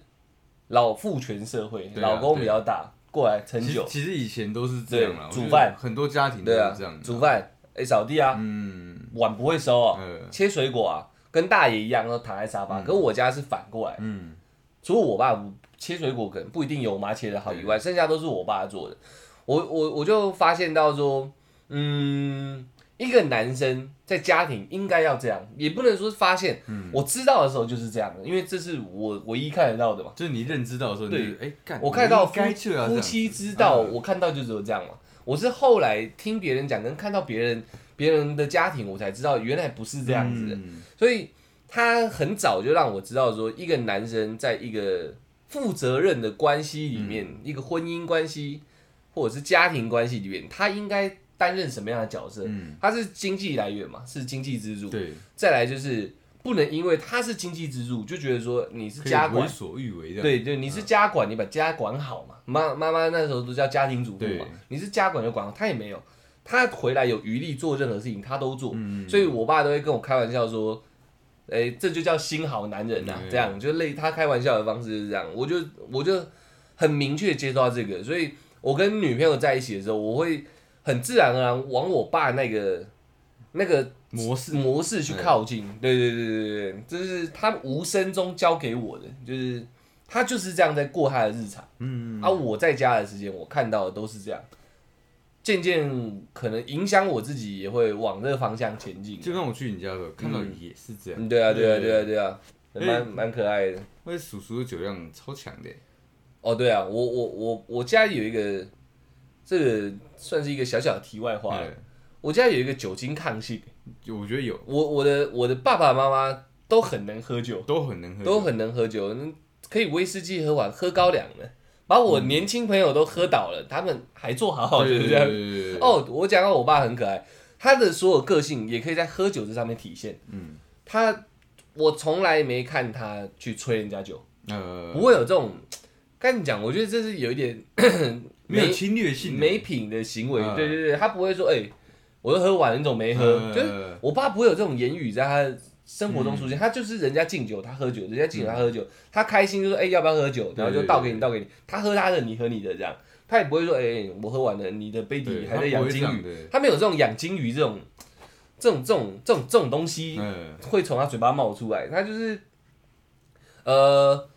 老父权社会，对啊老公比较大，过来成就，其实其实以前都是这样啦，对煮我觉得饭。很多家庭都对啊是这样，，煮，饭，哎扫地啊，嗯，碗不会收啊，呃，切水果啊，跟大爷一样，都躺在沙发。可我家是反过来，嗯，除了我爸不切水果可能不一定有我妈切的好以外，剩下都是我爸做的。我我我就发现到说，嗯，一个男生在家庭应该要这样，也不能说发现，我知道的时候就是这样的，因为这是我唯一看得到的嘛。就是你认知到的时候，对哎干，我看到夫妻之道，嗯我看到就只有这样嘛。我是后来听别人讲，跟看到别人别人的家庭，我才知道原来不是这样子的。嗯所以他很早就让我知道说，一个男生在一个负责任的关系里面，嗯一个婚姻关系或者是家庭关系里面，他应该担任什么样的角色？嗯，他是经济来源嘛，是经济支柱。对，再来就是不能因为他是经济支柱，就觉得说你是家管为。所欲为的，对对，你是家管，你把家管好嘛。妈妈妈那时候都叫家庭主妇嘛，你是家管就管好，他也没有，他回来有余力做任何事情，他都做。嗯，所以我爸都会跟我开玩笑说，哎、这就叫新好男人呐、嗯这样就类他开玩笑的方式是这样，我就我就很明确接受到这个，所以我跟女朋友在一起的时候，我会很自然而然往我爸那个那个模式，模式去靠近。对对对对对对，这是他无声中教给我的，就是他就是这样在过他的日常。嗯，啊，我在家的时间，我看到的都是这样，渐渐可能影响我自己，也会往这个方向前进。就跟我去你家的时候看到也是这样，嗯，对啊，对啊，对对啊，对啊，对蛮蛮可爱的。而且叔叔的酒量超强的，哦，对啊，我我我我家里有一个，这个算是一个小小的题外话我家有一个酒精抗性，我觉得有，我我的我的爸爸妈妈都很能喝酒，都很能喝，都很能喝酒，嗯可以威士忌喝完，喝高粱的，把我年轻朋友都喝倒了，他们还做好好的对这样。对，哦，我讲到我爸很可爱，他的所有个性也可以在喝酒这上面体现。嗯，他我从来没看他去催人家酒，呃，不会有这种。跟你讲，我觉得这是有一点 没有侵略性的，没品的行为。嗯对对对，他不会说，哎、我都喝完了，你怎么没喝？嗯就是我爸不会有这种言语在他生活中出现，他就是人家敬酒，他喝酒；人家敬酒，他喝酒，他开心就说，哎、要不要喝酒？然后就倒给你，倒给你。他喝他的，你喝你的，这样。他也不会说，哎、我喝完了，你的杯底还在养金鱼。鱼，他没有这种养金鱼这种这种这种这种这种东西嗯，会从他嘴巴冒出来，他就是呃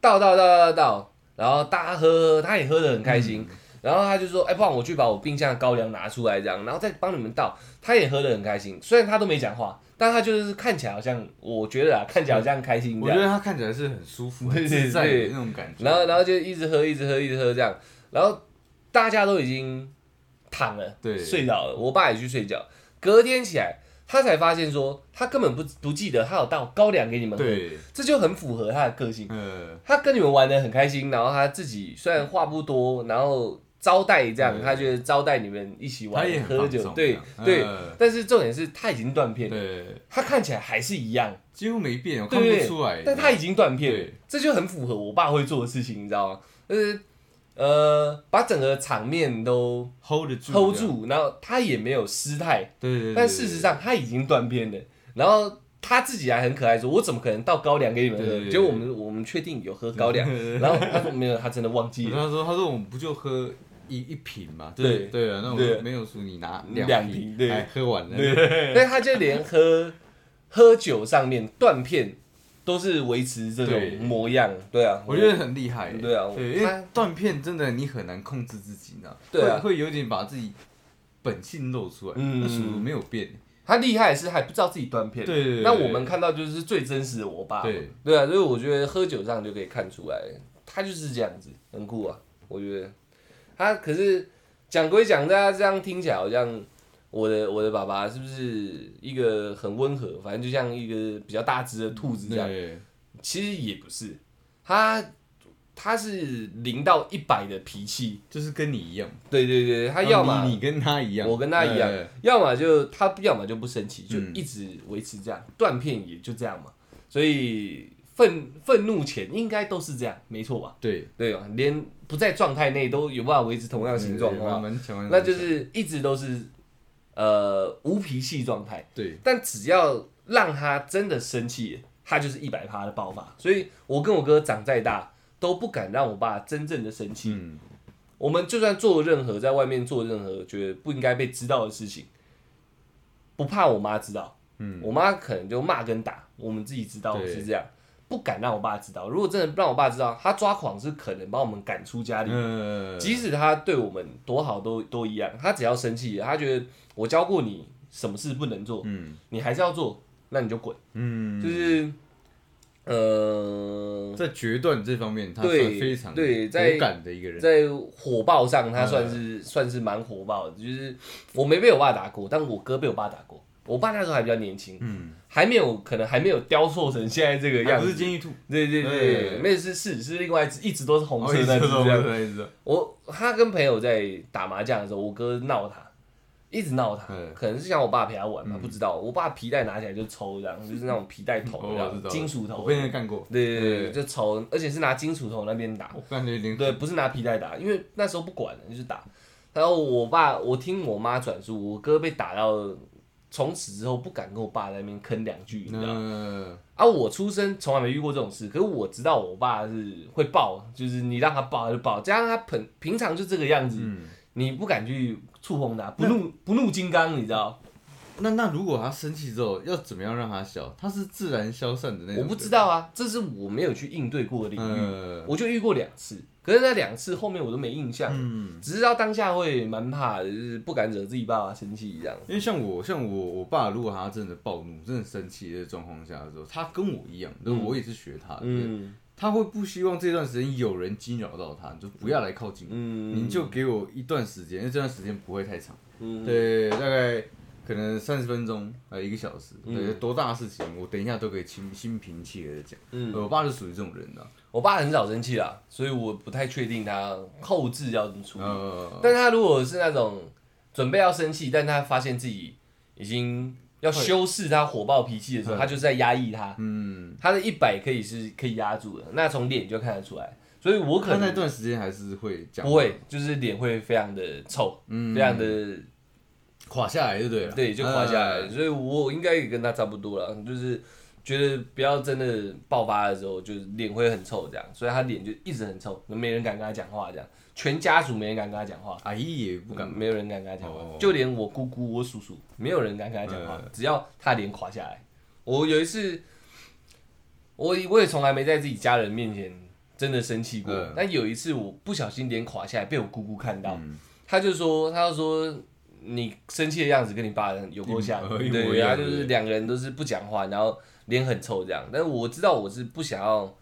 倒倒倒倒倒，然后大家喝喝，他也喝得很开心，然后他就说，哎、不然我去把我冰箱的高粱拿出来，这样，然后再帮你们倒，他也喝得很开心，虽然他都没讲话，但他就是看起来好像，我觉得啊，看起来好像很开心我觉。得他看起来是很舒服、对对很自在的那种感觉。然后然后就一直喝，一直喝，一直喝这样，然后大家都已经躺了，对睡着了，我爸也去睡觉。隔天起来，他才发现说，他根本不不记得他有倒高粱给你们喝，对，这就很符合他的个性。嗯，他跟你们玩的很开心，然后他自己虽然话不多，然后招待这样，他觉得招待你们一起玩他也喝酒，对对。呃但是重点是他已经断片了，对，他看起来还是一样，几乎没变，我看对不出来。但他已经断片这就很符合我爸会做的事情，你知道吗？就是呃，把整个场面都 hold 得住 hold，住，然后他也没有失态。但事实上他已经断片了，然后。他自己还很可爱，说：“我怎么可能倒高粱给你们喝？”结果我们我们确定有喝高粱，然后他说没有，他真的忘记了。他说他说我们不就喝一一瓶嘛？对对对啊，那对我没有说你拿两瓶瓶对喝完了。对，他就连喝喝酒上面断片都是维持这对种模样。对啊，我觉得很厉害。对啊对，因他为断片真的你很难控制自己，你知道？对啊会会有点把自己本性露出来。嗯叔叔没有变。他厉害的是还不知道自己断片。对那我们看到就是最真实的我爸嘛。对对啊，所以我觉得喝酒上就可以看出来，他就是这样子，很酷啊，我觉得。他可是讲归讲，大家这样听起来好像我的我的爸爸是不是一个很温和，反正就像一个比较大只的兔子这样。对，其实也不是，他他是零到一百的脾气，就是跟你一样，对对对，他要么你你跟他一样，我跟他一样。对，要么就他要么就不生气，就嗯。一直维持这样，断片也就这样嘛。所以愤愤怒前应该都是这样，没错吧？对，对吧？连不在状态内都有办法维持同样的形状的话，那就是一直都是呃无脾气状态。对，但只要让他真的生气，他就是一百趴的爆发。所以我跟我哥长再大都不敢让我爸真正的生气。嗯，我们就算做任何在外面做任何觉得不应该被知道的事情，不怕我妈知道，嗯，我妈可能就骂跟打，我们自己知道是这样，不敢让我爸知道。如果真的让我爸知道，他抓狂是可能把我们赶出家里。呃，即使他对我们多好都都一样，他只要生气，他觉得我教过你什么事不能做，嗯你还是要做，那你就滚。嗯，就是呃，在决断这方面，他对算非常对在果敢的一个人，在火爆上，他算嗯是、算是蛮火爆的。就是我没被我爸打过，但我哥被我爸打过。我爸那时候还比较年轻，嗯，还没有可能还没有雕塑成现在这个还样子。不是监狱兔，对对对，对那是是是另外一只，一直都是红色哦那只这样。对对对我他跟朋友在打麻将的时候，我哥闹他，一直闹他，嗯可能是想我爸陪他玩吧，嗯不知道。我爸皮带拿起来就抽，这样就是那种皮带头，金属头我。被人家干过，对对对，对就抽，而且是拿金属头那边打。我感觉有点对，不是拿皮带打，因为那时候不管了，就是打。然后我爸，我听我妈转述，我哥被打到从此之后不敢跟我爸在那边坑两句，你知道啊，我出生从来没遇过这种事，可是我知道我爸是会爆，就是你让他爆他就爆，加上他平平常就这个样子，嗯，你不敢去触碰他，不怒不怒金刚，你知道？那那如果他生气之后，要怎么样让他消？他是自然消散的那种，我不知道啊，这是我没有去应对过的领域，嗯我就遇过两次，可是那两次后面我都没印象。嗯，只知道当下会蛮怕的，就是不敢惹自己爸爸生气一样。因为像我像我我爸，如果他真的暴怒、真的生气的状况下的时候，他跟我一样，那我也是学他的，嗯。他会不希望这段时间有人惊扰到他，就不要来靠近你就给我一段时间，因为这段时间不会太长，嗯。对，大概可能三十分钟呃一个小时，嗯对，多大的事情我等一下都可以心心平气和的讲。嗯，我爸是属于这种人的，我爸很少生气啦，所以我不太确定他后置要怎么处理。呃，但他如果是那种准备要生气，但他发现自己已经要修饰他火爆脾气的时候，对他就是在压抑他。嗯，他的一百可以是可以压住的，那从脸就看得出来。所以我可能那能段时间还是会讲，不会，就是脸会非常的臭，嗯非常的垮下来，就对了，对，就垮下来。嗯所以我应该也跟他差不多了，就是觉得不要真的爆发的时候，就是脸会很臭这样，所以他脸就一直很臭，没人敢跟他讲话这样，全家族没人敢跟他讲话，阿姨也不敢，没有人敢跟他讲话，哦。就连我姑姑、我叔叔，没有人敢跟他讲话，嗯。只要他脸垮下来。我有一次，我我也从来没在自己家人面前真的生气过，嗯。但有一次我不小心脸垮下来，被我姑姑看到，嗯。他就说，他就说你生气的样子跟你爸有够像，对，一样他就是两个人都是不讲话，然后脸很臭这样。但是我知道我是不想要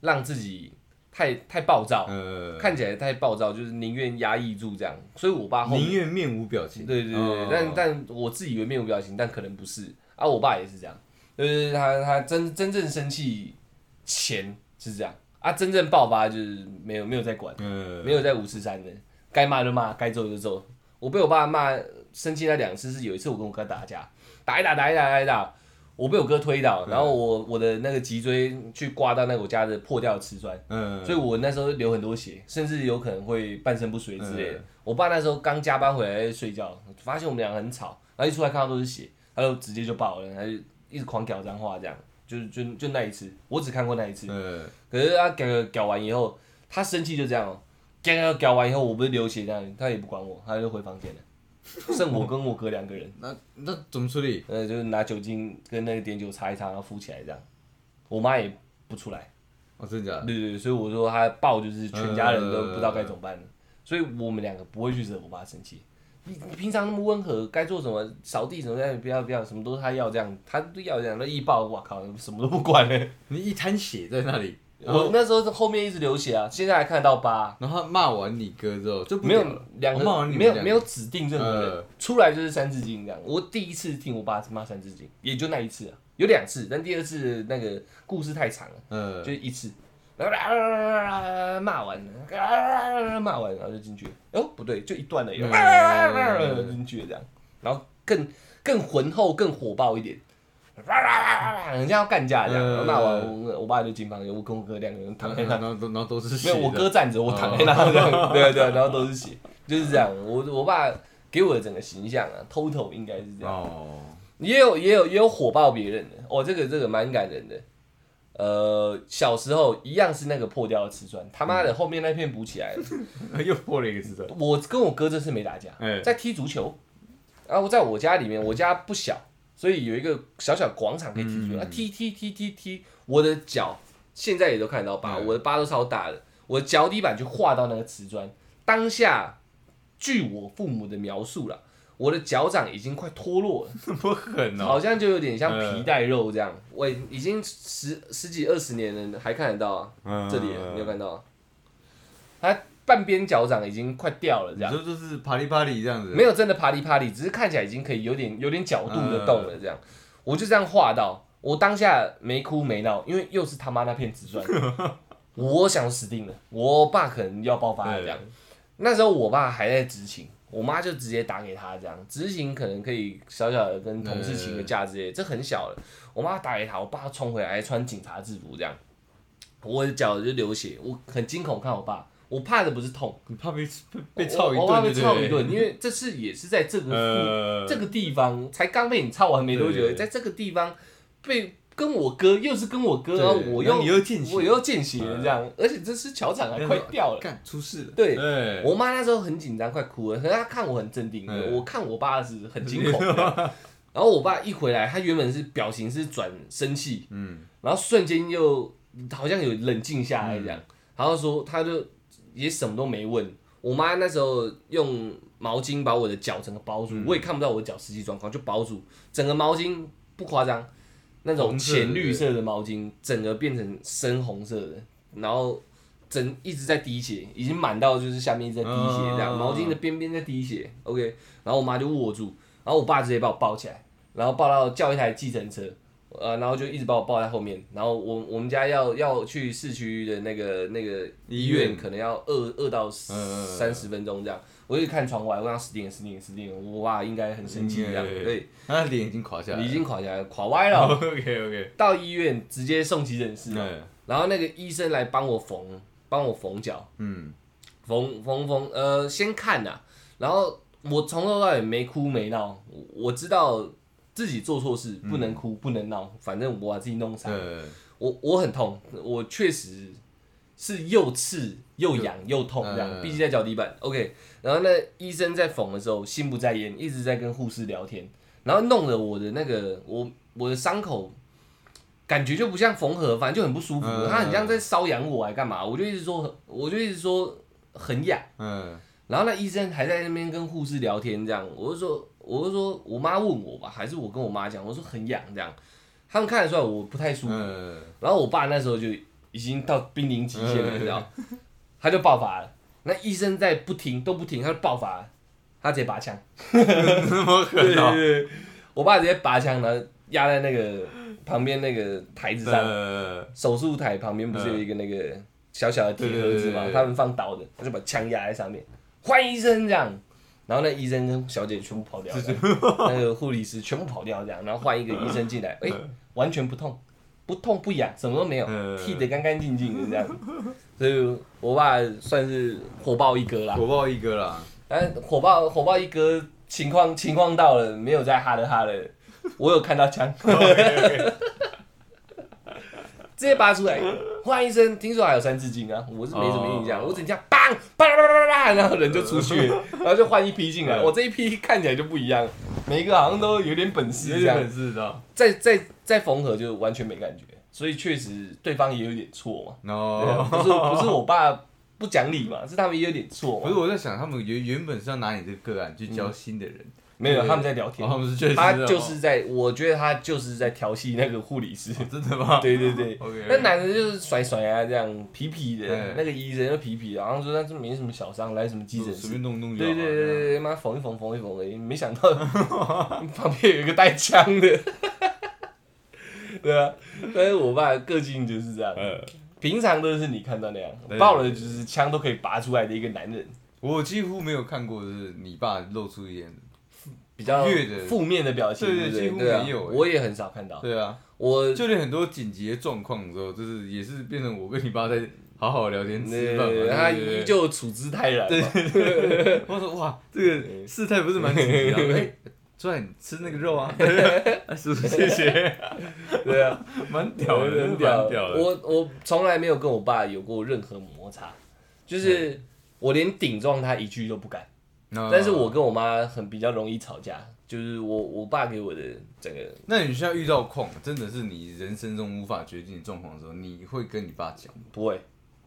让自己太太暴躁，呃，看起来太暴躁，就是宁愿压抑住这样。所以我爸宁愿面无表情，对对对，哦但但我自以为面无表情，但可能不是啊。我爸也是这样，就是他他真真正生气前是这样啊，真正爆发就是没有没有在管。呃，没有在五十三的，该骂就骂，该揍就揍。我被我爸骂生气那两次是有一次我跟我哥打架，打一打打一打打一打，我被我哥推倒，然后我我的那个脊椎去刮到那个我家的破掉的瓷砖，嗯，所以我那时候流很多血，甚至有可能会半身不遂之类的嗯。我爸那时候刚加班回来睡觉，发现我们俩很吵，然后一出来看到都是血，他就直接就爆了，他就一直狂屌脏话这样，就是就就那一次，我只看过那一次。嗯，可是他搞搞完以后，他生气就这样搞搞完以后，我不是流血这样，他也不管我，他就回房间了，剩我跟我哥两个人，那那怎么处理？呃，就是拿酒精跟那个碘酒擦一擦，然后敷起来这样。我妈也不出来，哦，真的假的？对对对，所以我说他爆就是全家人都不知道该怎么办了，所以我们两个不会去惹我爸生气。你你平常那么温和，该做什么扫地什么的，不要不要，什么都是他要这样，他都要这样，那一爆，我靠，什么都不管了。你一滩血在那里，我那时候后面一直流血啊，现在还看得到疤。然后他骂完你哥之后就不没有两个哦骂完你们没有两个没有指定任何人呃，出来就是三字经这样。我第一次听我爸骂三字经，也就那一次啊，有两次，但第二次那个故事太长了，呃就一次。然后啊骂完了，啊骂完然后就进去了。哦，不对，就一段了，有嗯进去了这样，然后更更浑厚、更火爆一点。人家要干架这样，然后骂完我我爸就进房间，我跟我哥两个人躺在那然后都然后都是没有，我哥站着，我躺在那这样，对对，然后都是血，就是这样。我我爸给我的整个形象啊，total 应该是这样。哦，也有也有也有火爆别人的，哦，这个这个蛮感人的。呃，小时候一样是那个破掉的瓷砖，他妈的后面那片补起来了。又破了一个瓷砖，我跟我哥这次没打架，哎在踢足球。然后在我家里面，我家不小，所以有一个小小广场可以踢足球。嗯啊，踢踢踢踢踢，我的脚现在也都看得到疤，嗯我的疤都超大的，我的脚底板就划到那个瓷砖。当下，据我父母的描述了，我的脚掌已经快脱落了。这么狠哦，好像就有点像嗯皮带肉这样。我已经十十几二十年了，还看得到啊，嗯这里没有看到啊。它半边脚掌已经快掉了，这样。你说就是啪里啪里这样子，没有真的啪里啪里，只是看起来已经可以有点有点角度的动了，这样。我就这样画到，我当下没哭没闹，因为又是他妈那片瓷砖，我想死定了，我爸可能要爆发了这样。那时候我爸还在执勤，我妈就直接打给他这样，执勤可能可以小小的跟同事请个假之类的，这很小了。我妈打给他，我爸冲回来还穿警察制服这样，我的脚就流血，我很惊恐看我爸，我怕的不是痛，你怕被被被操一顿我怕顿，被操一顿，因为这次也是在这个、呃，这个地方，才刚被你操完没多久，在这个地方被跟我哥又是跟我哥，然后我又你又见血。我又见血这样，而且这次桥场还快掉了。干出事了，对。哎我妈那时候很紧张，快哭了。可是她看我很镇定，嗯我看我爸是很惊恐。然后我爸一回来，他原本是表情是转生气，嗯，然后瞬间又好像有冷静下来这样，然后说他就也什么都没问。我妈那时候用毛巾把我的脚整个包住，我也看不到我的脚实际状况，就包住整个毛巾不夸张，那种浅绿色的毛巾，整个变成深红色的，然后整一直在滴血，已经满到就是下面一直在滴血这样，嗯毛巾的边边在滴血。OK，然后我妈就握住，然后我爸直接把我抱起来，然后抱到叫一台计程车。呃，然后就一直把我抱在后面，然后我我们家要要去市区的那个那个医医院院，可能要二二到嗯三十分钟这样。我就看窗外，我想死定了，死定了，死定了！我爸应该很生气这样，嗯对，他的脸已经垮下来了，已经垮下来，垮歪了。OK OK，到医院直接送急诊室然后那个医生来帮我缝，帮我缝脚，嗯，缝缝缝，呃，先看呐、然后我从头到尾没哭没闹，我我知道自己做错事，不能哭、不能闹，反正我把自己弄伤，呃，我我很痛，我确实是又刺又痒又痛这样，嗯毕竟在脚底板。OK，然后那医生在缝的时候心不在焉，一直在跟护士聊天，然后弄得我的那个我我的伤口。感觉就不像缝合，反正就很不舒服。嗯他很像在瘙痒我，还干嘛？我就一直说，我就一直说很痒。嗯，然后那医生还在那边跟护士聊天，这样，我就说，我就说我妈问我吧，还是我跟我妈讲，我说很痒这样，他们看得出来我不太舒服。嗯，然后我爸那时候就已经到濒临极限了，你知道，他就爆发了。那医生在不停都不停，他就爆发了，他直接拔枪。那么狠 对哦，对对，我爸直接拔枪，然后压在那个旁边那个台子上，呃，手术台旁边不是有一个那个小小的铁盒子嘛，对对对对对他们放刀的，他就把枪压在上面，换医生这样。然后那医生跟小姐全部跑掉，那个护理师全部跑掉这样，然后换一个医生进来，哎、完全不痛，不痛不痒，什么都没有，嗯。剃得干干净净的这样。所以我爸算是火爆一哥啦，火爆一哥啦，但火爆火爆一哥情况情况到了，没有再哈的哈的，我有看到枪。直接拔出来，换医生，听说还有三字经啊，我是没什么印象，哦。我只听见砰啪啦啪啦啪啦，然后人就出去，然后就换一批进来，嗯。我这一批看起来就不一样，每一个好像都有点本事这样。有点本，事的，再再再缝合就完全没感觉，所以确实对方也有点错嘛，对啊哦，不是不是我爸不讲理嘛，是他们也有点错嘛不是，我在想，他们原原本是要拿你这个个案去教新的人，没有，他们在聊天哦，他们是确实他就是在，我觉得他就是在调戏那个护理师。哦真的吗？对对对，那男的就是甩甩啊，这样皮皮的哎，那个医生就皮皮的，然后说他这没什么小伤，来什么急诊室。随便弄弄就对。对对对对，妈缝一缝缝一缝而已，没想到旁边有一个带枪的。对啊，但是我爸个性就是这样，呃，平常都是你看到那样，对爆了就是枪都可以拔出来的一个男人，我几乎没有看过，就是你爸露出一点，比较负面的表情，对对几乎没有欸。我也很少看到。对啊，我就连很多紧急的状况的时候，就是也是变成我跟你爸在好好聊天吃对饭嘛，对他依旧处之泰然对。我说哇，这个事态不是蛮紧急的啊，哎，出来吃那个肉啊，啊叔叔谢谢，对啊，蛮屌的，蛮很。屌。的，我我从来没有跟我爸有过任何摩擦，就是我连顶撞他一句都不敢。那但是我跟我妈很比较容易吵架，就是我我爸给我的整个那你现在遇到况，真的是你人生中无法决定的状况的时候，你会跟你爸讲吗？不会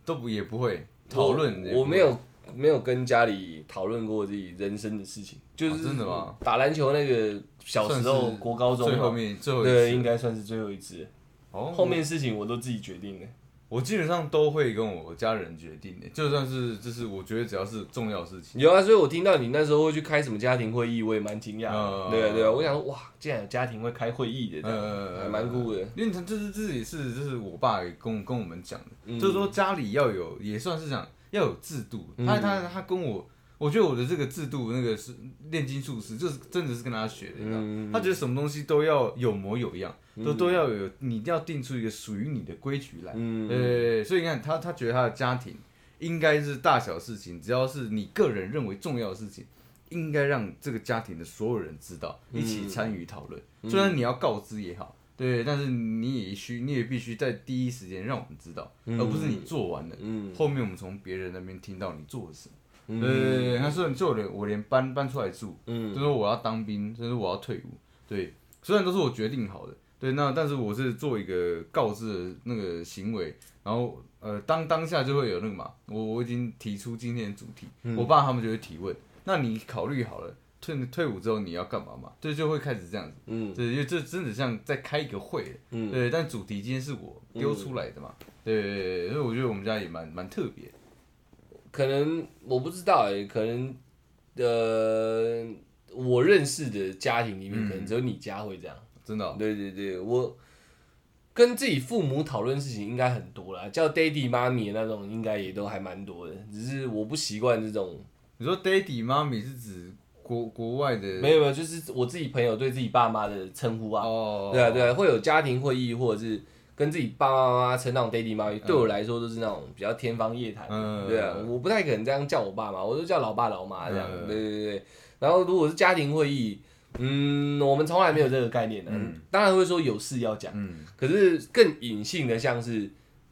都不也不会讨论我我没有没有跟家里讨论过自己人生的事情，就是、哦真的吗？打篮球那个小时候国高中最后，面最后一次对，应该算是最后一次。哦，后面事情我都自己决定的。我基本上都会跟我家人决定的，就算是就是我觉得只要是重要事情，有啊，所以我听到你那时候会去开什么家庭会议，我也蛮惊讶的。嗯对啊，对啊，我想说哇，竟然有家庭会开会议的，这样呃还蛮酷的。因为他这是这也是就是我爸也跟跟我们讲的，嗯就是说家里要有也算是讲要有制度。嗯他他他跟我，我觉得我的这个制度那个是炼金术师，就是真的是跟他学的，你知道？嗯他觉得什么东西都要有模有样，都都要有，你一定要定出一个属于你的规矩来。嗯，对，所以你看他，他觉得他的家庭应该是大小事情，只要是你个人认为重要的事情，应该让这个家庭的所有人知道，一起参与讨论。虽然你要告知也好，对，但是你也需，你也必须在第一时间让我们知道，而不是你做完了，嗯。后面我们从别人那边听到你做了什么。嗯对对对，他说就连我连搬搬出来住，嗯就说我要当兵，就是我要退伍，对，虽然都是我决定好的，对，那但是我是做一个告知的那个行为，然后呃当当下就会有那个嘛，我我已经提出今天的主题，我爸他们就会提问，那你考虑好了。退退伍之后你要干嘛嘛？对，就会开始这样子。嗯对，因为这真的像在开一个会，嗯对，但主题今天是我丢出来的嘛，对对，所以我觉得我们家也蛮蛮特别。可能我不知道哎、可能呃，我认识的家庭里面，嗯可能只有你家会这样。真的哦、对对对，我跟自己父母讨论事情应该很多啦，叫 daddy 妈咪的那种应该也都还蛮多的，只是我不习惯这种。你说 daddy 妈咪是指国国外的？没有没有，就是我自己朋友对自己爸妈的称呼啊。哦，对啊对啊，会有家庭会议或者是。跟自己爸爸妈妈称那种 daddy 妈咪，对我来说都是那种比较天方夜谭对啊，我不太可能这样叫我爸妈，我都叫老爸老妈这样。嗯对对对。然后如果是家庭会议，嗯，我们从来没有这个概念的。嗯当然会说有事要讲，嗯，可是更隐性的像是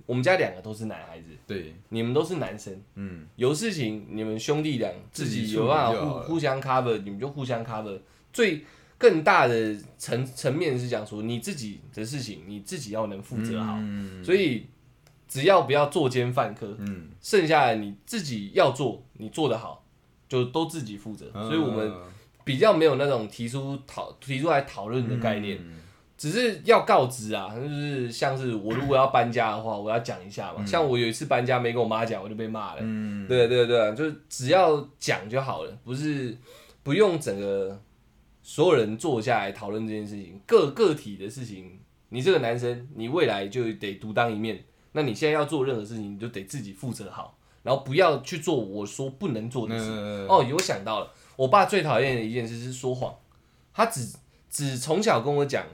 我们家两个都是男孩子，对，你们都是男生，嗯，有事情你们兄弟俩自自己己有办法互互相 cover，你们就互相 cover。最更大的层层面是讲说你自己的事情你自己要能负责好，嗯所以只要不要作奸犯科，嗯，剩下的你自己要做，你做得好，就都自己负责。嗯所以我们比较没有那种提出讨提出来讨论的概念。嗯只是要告知啊，就是像是我如果要搬家的话，我要讲一下嘛。像我有一次搬家没跟我妈讲，我就被骂了。嗯，对对对，就是只要讲就好了，不是不用整个所有人坐下来讨论这件事情，个个体的事情。你这个男生，你未来就得独当一面。那你现在要做任何事情，你就得自己负责好，然后不要去做我说不能做的事。嗯哦，有想到了，我爸最讨厌的一件事是说谎，他只只从小跟我讲。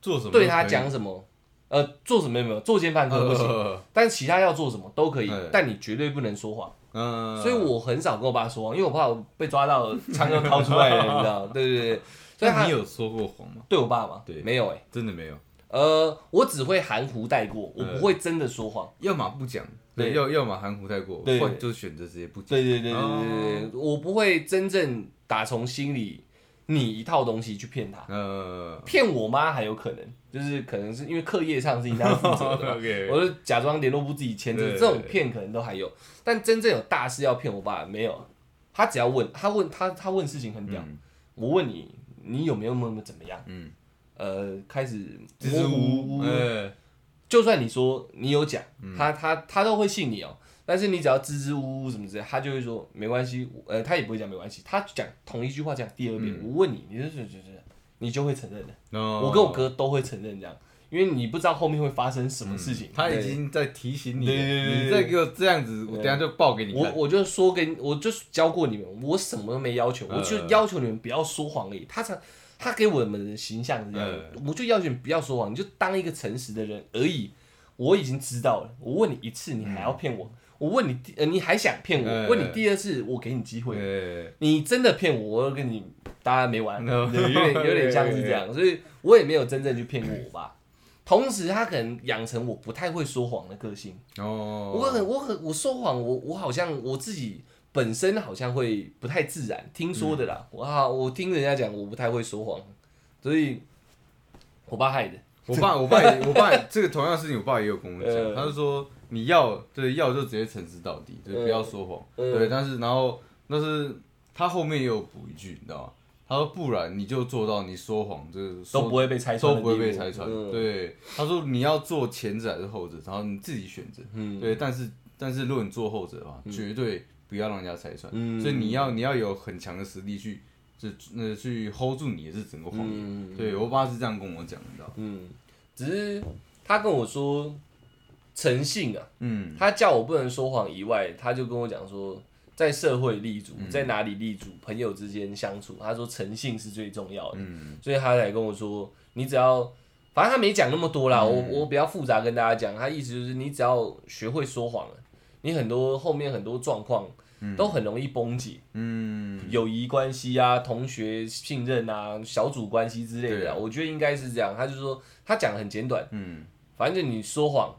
做什么对他讲什么，呃，做什么没有，作奸犯科不行，行，但其他要做什么都可以嗯，但你绝对不能说谎。嗯，所以我很少跟我爸说谎，因为我怕我被抓到枪就掏出来了，你知道？对 对对，所以他你有说过谎吗？对我爸吗，对没有哎、真的没有，呃，我只会含糊带过，我嗯不会真的说谎。要么不讲，对对，要要么含糊带过，对就选择直接不讲。对对对对对哦对对，我不会真正打从心里拟一套东西去骗他。呃骗我妈还有可能，就是可能是因为课业上是应该负责的 我就假装联络部自己签字，对。这种骗可能都还有，但真正有大事要骗我爸没有。他只要问，他问他他问事情很屌，嗯。我问你，你有没有那么怎么样？嗯，呃，开始支支吾吾，哎，就算你说你有讲，嗯。他他他都会信你哦。但是你只要支支吾吾什么之类，他就会说没关系，呃，他也不会讲没关系，他讲同一句话讲第二遍，嗯我问你，你就是就是你就会承认的。哦我跟我哥都会承认这样，因为你不知道后面会发生什么事情。嗯他已经在提醒你你再给我这样子，我等下就报给你。我我就说跟我就教过你们，我什么都没要求，呃我就要求你们不要说谎而已。他才他给我们的形象是这样，呃我就要求你不要说谎，你就当一个诚实的人而已。我已经知道了，我问你一次，你还要骗我？我问你第呃，你还想骗我？呃问你第二次，我给你机会。对，你真的骗我，我要跟你大家没完 有点有点像是这样，所以我也没有真正去骗过我爸。同时，他可能养成我不太会说谎的个性。哦，我很我很我说谎，我我好像我自己本身好像会不太自然，听说的啦。我好我听人家讲我不太会说谎，所以我爸害的。我爸，我爸也，我爸这个同样的事情，我爸也有跟我讲，呃他就说你要对要就直接诚实到底，就是不要说谎，嗯对。但是然后但是他后面也有补一句，你知道吗？他说不然你就做到你说谎就是都说不会被拆穿的都不会被拆穿，嗯对。他说你要做前者还是后者，然后你自己选择，嗯对。但是但是如果你做后者的话，绝对不要让人家拆穿，嗯所以你要你要有很强的实力去。就那去 hold 住你的是整个谎言，嗯对我爸是这样跟我讲的，你知道吗？嗯，只是他跟我说诚信啊，嗯，他叫我不能说谎以外，他就跟我讲说，在社会立足，嗯。在哪里立足，朋友之间相处，他说诚信是最重要的，嗯。所以他才跟我说，你只要，反正他没讲那么多啦，嗯。我我比较复杂跟大家讲，他意思就是你只要学会说谎了，你很多后面很多状况都很容易崩解，嗯，友谊关系啊、同学信任啊、小组关系之类的我觉得应该是这样。他就说他讲的很简短，嗯，反正你说谎，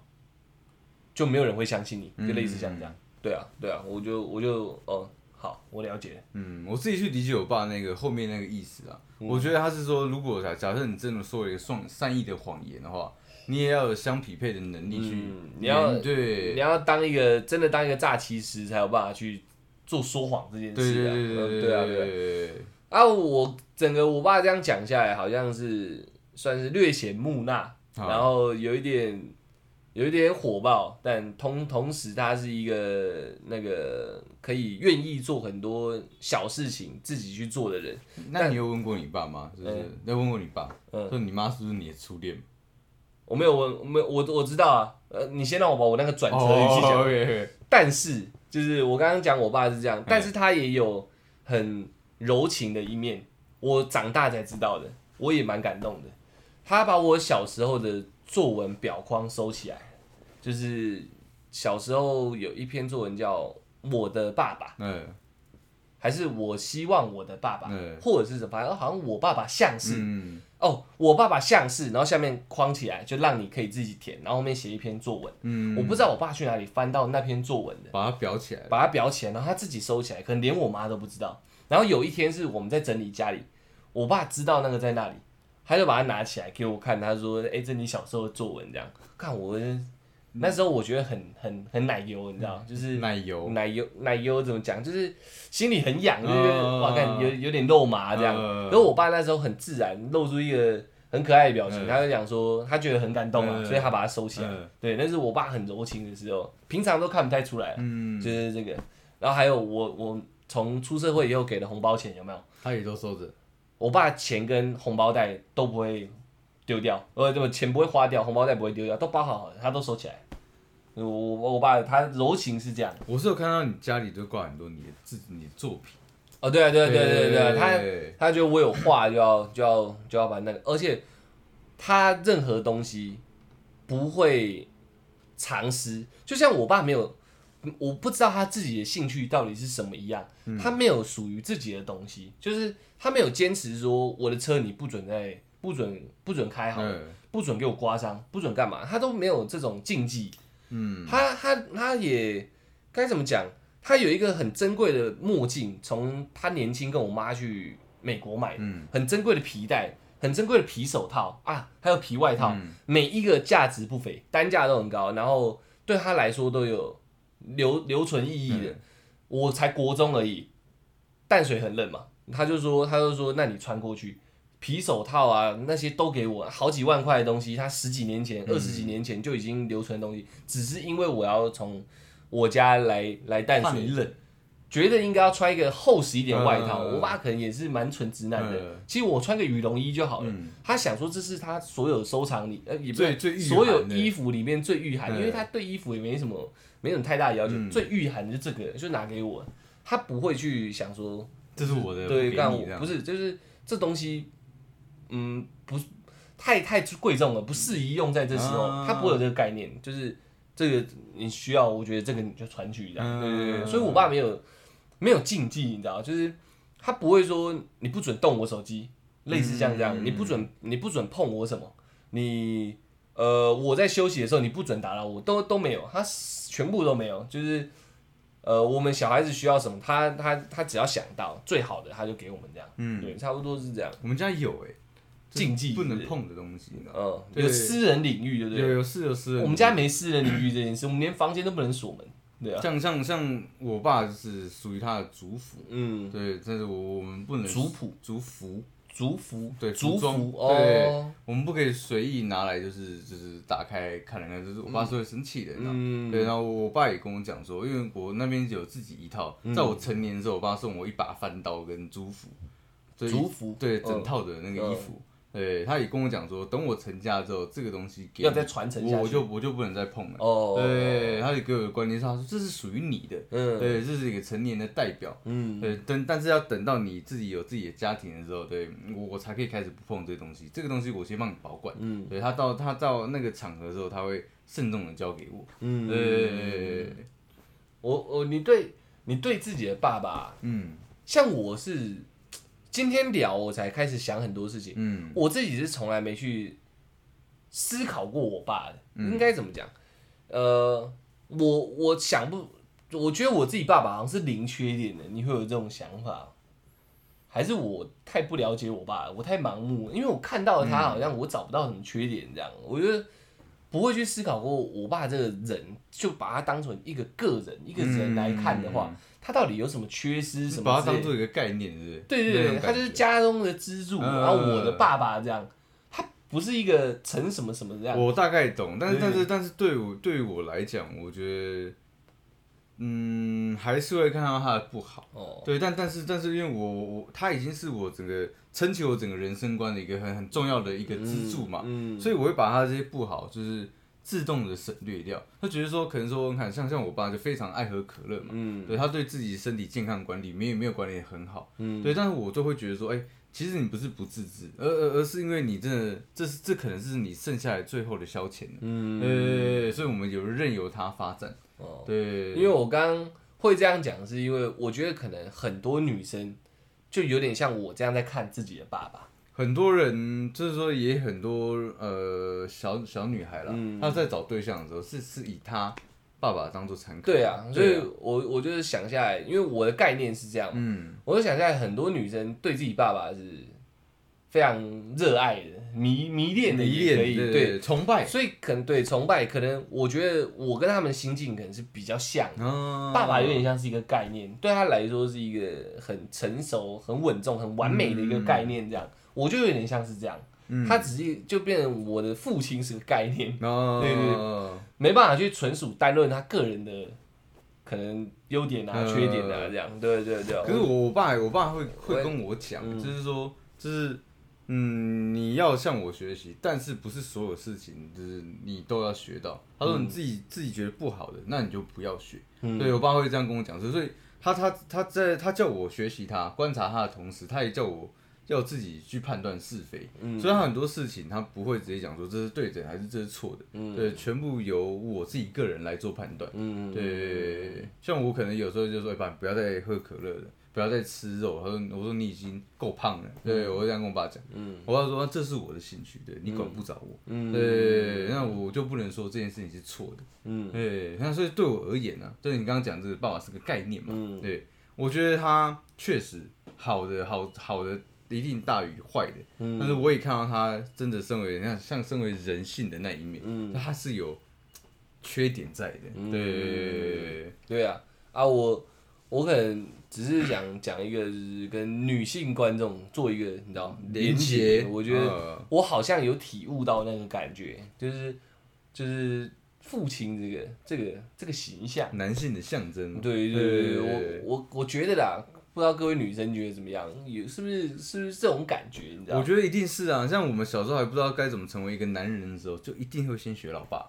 就没有人会相信你，嗯就类似像这样。对啊，对啊，我就我就哦，好，我了解了。嗯，我自己去理解我爸那个后面那个意思啊，嗯我觉得他是说，如果假假设你真的说了一个善善意的谎言的话，你也要有相匹配的能力去嗯你要面对你要当一个真的当一个诈欺师，才有办法去做说谎这件对对事啊。对对嗯对啊，对啊。对，啊，我整个我爸这样讲下来，好像是算是略显木讷，然后有一点有一点火爆，但同同时他是一个那个可以愿意做很多小事情自己去做的人。那你有问过你爸吗？就是你有问过你爸，嗯说你妈是不是你的初恋？我没有问，我没有我我知道啊，呃，你先让我把我那个转折语气讲。但是就是我刚刚讲我爸是嗯这样，但是他也有很柔情的一面，我长大才知道的，我也蛮感动的。他把我小时候的作文表框收起来，就是小时候有一篇作文叫《我的爸爸》，嗯还是我希望我的爸爸，嗯或者是什么，反正好像我爸爸像是、嗯哦，我爸爸像是，然后下面框起来，就让你可以自己填，然后后面写一篇作文。嗯，我不知道我爸去哪里翻到那篇作文的。把它裱起来，把它裱起来，然后他自己收起来，可能连我妈都不知道。然后有一天是我们在整理家里，我爸知道那个在那里，他就把它拿起来给我看，他说：“哎、这你小时候的作文这样。”看我那时候我觉得很很很奶油，你知道，就是奶油，奶油奶油怎么讲，就是心里很痒，就觉得嗯哇，看有有点肉麻这样。嗯可是我爸那时候很自然，露出一个很可爱的表情，嗯他就讲说他觉得很感动啊，嗯所以他把它收起来。嗯对，那是我爸很柔情的时候，平常都看不太出来啊。嗯，就是这个。然后还有我我从出社会以后给的红包钱有没有？他也都收着，我爸钱跟红包袋都不会丢掉，呃，对，钱不会花掉，红包袋不会丢掉，都包好好的，他都收起来。我我我爸他柔情是这样。我是有看到你家里都挂很多你的自你的作品，哦，对啊，对啊，对啊对啊对啊，他他觉得我有画就要就要就要把那个，而且他任何东西不会藏私，就像我爸没有，我不知道他自己的兴趣到底是什么一样，他没有属于自己的东西，就是他没有坚持说我的车你不准在不准不准开好了，嗯。不准给我刮伤，不准干嘛，他都没有这种禁忌。嗯，他他他也该怎么讲？他有一个很珍贵的墨镜，从他年轻跟我妈去美国买的，嗯很珍贵的皮带，很珍贵的皮手套啊，还有皮外套，嗯每一个价值不菲，单价都很高，然后对他来说都有留留存意义的。嗯我才国中而已，淡水很冷嘛，他就说他就说那你穿过去，皮手套啊那些都给我，好几万块的东西，他十几年前、二十几年前就已经留存的东西，只是因为我要从我家来来淡水觉得应该要穿一个厚实一点的外套。嗯。我爸可能也是蛮纯直男的，嗯。其实我穿个羽绒衣就好了。嗯，他想说这是他所有收藏里，呃，也不是所有衣服里面最御寒，嗯。因为他对衣服也没什么没什么太大的要求，嗯。最御寒的就这个，就拿给我，他不会去想说，这是我的，对，干给你这样。我不是，就是这东西，嗯，不太太贵重了，不适宜用在这时候，啊。他不会有这个概念，就是这个你需要，我觉得这个你就传去这样，嗯。对对对，所以我爸没有没有禁忌，你知道，就是他不会说你不准动我手机，类似像这样，嗯。你不准你不准碰我什么，你呃我在休息的时候你不准打扰我，都都没有，他全部都没有，就是呃我们小孩子需要什么，他他他只要想到最好的他就给我们这样，嗯，对，差不多是这样，我们家有哎，禁忌不能碰的东西，嗯，有私人领域，对不对？有有私有是，我们家没私人领域这件事，我们连房间都不能锁门，对啊，像像像我爸就是属于他的族服，嗯，对，但是我我们不能族谱、族服，族服、对族服？对哦，我们不可以随意拿来就是就是打开看人家，就是我爸是会生气的。嗯，对，然后我爸也跟我讲说，因为我那边有自己一套，嗯。在我成年的时候，我爸送我一把翻刀跟族服，族服？对嗯。整套的那个衣服，对，他也跟我讲说，等我成家之后，这个东西给要再传承下我我就我就不能再碰了。哦，对，他也给我的观念是，他说这是属于你的，嗯。对，这是一个成年的代表，嗯，对，等但是要等到你自己有自己的家庭的时候，对我我才可以开始不碰这个东西，这个东西我先帮你保管，嗯。对他到他到那个场合的时候，他会慎重的交给我，嗯，对，我我你对你对自己的爸爸，嗯。像我是今天聊我才开始想很多事情，嗯我自己是从来没去思考过我爸的，应该怎么讲？呃，我我想不，我觉得我自己爸爸好像是零缺点的，你会有这种想法？还是我太不了解我爸了，我太盲目了？因为我看到了他，好像我找不到什么缺点，这样，我觉得不会去思考过我爸这个人，就把他当成一个个人一个人来看的话，他到底有什么缺失什么？把它当做一个概念，是不是？对对对，那种他就是家中的支柱，嗯然后我的爸爸这样，他不是一个成什么什么这样。我大概懂，但是但是但是对我对于我来讲，我觉得，嗯，还是会看到他的不好。哦，对，但但是但是因为我我他已经是我整个撑起我整个人生观的一个很很重要的一个支柱嘛，嗯，所以我会把他这些不好就是自动的省略掉。他觉得说，可能说，你看像像我爸就非常爱喝可乐嘛，嗯对他对自己身体健康管理没有没有管理得很好，嗯，对，但是我就会觉得说，哎、其实你不是不自知，而而而是因为你真的，这是这可能是你剩下来最后的消遣了。嗯，对，所以我们有任由它发展。哦，对，因为我刚刚会这样讲，是因为我觉得可能很多女生就有点像我这样在看自己的爸爸。很多人就是说，也很多呃小小女孩啦，嗯。她在找对象的时候是是以她爸爸当做参考。对啊，所以我我就是想下来，因为我的概念是这样，嗯，我就想下来，很多女生对自己爸爸是非常热爱的、迷迷恋的，迷也可以恋，对。对，崇拜。所以可能对崇拜，可能我觉得我跟他们心境可能是比较像的。啊爸爸有点像是一个概念，对他来说是一个很成熟、很稳重、很完美的一个概念，这样、我就有点像是这样。嗯他只是就变成我的父亲是个概念，哦，对对没办法去纯属单论他个人的可能优点啊、呃缺点啊，这样。对对对。可是我我爸我爸会会跟我讲，嗯就是说，就是嗯，你要向我学习，但是不是所有事情就是你都要学到。他说你自己、自己觉得不好的，那你就不要学。嗯对我爸会这样跟我讲，所以他他他在他叫我学习他观察他的同时，他也叫我要自己去判断是非。嗯所以他很多事情他不会直接讲说这是对的还是这是错的，嗯对，全部由我自己个人来做判断。嗯，对，像我可能有时候就说，哎爸，不要再喝可乐了，不要再吃肉。他说，我说你已经够胖了。对，我会这样跟我爸讲。嗯我爸说这是我的兴趣，对你管不着我。嗯对，那我就不能说这件事情是错的。嗯对，那所以对我而言呢、就是你刚刚讲这个爸爸是个概念嘛。嗯对，我觉得他确实好的好好的一定大于坏的，嗯但是我也看到他真的身为像像身为人性的那一面，嗯他是有缺点在的。嗯对，对啊啊，我我可能只是想讲一个，就是跟女性观众做一个你知道连接。我觉得呃我好像有体悟到那个感觉，就是就是父亲这个这个这个形象。男性的象征。对对对对，对我我我觉得啦，不知道各位女生觉得怎么样？有是不是是不是这种感觉？你知道？我觉得一定是啊，像我们小时候还不知道该怎么成为一个男人的时候，就一定会先学老爸。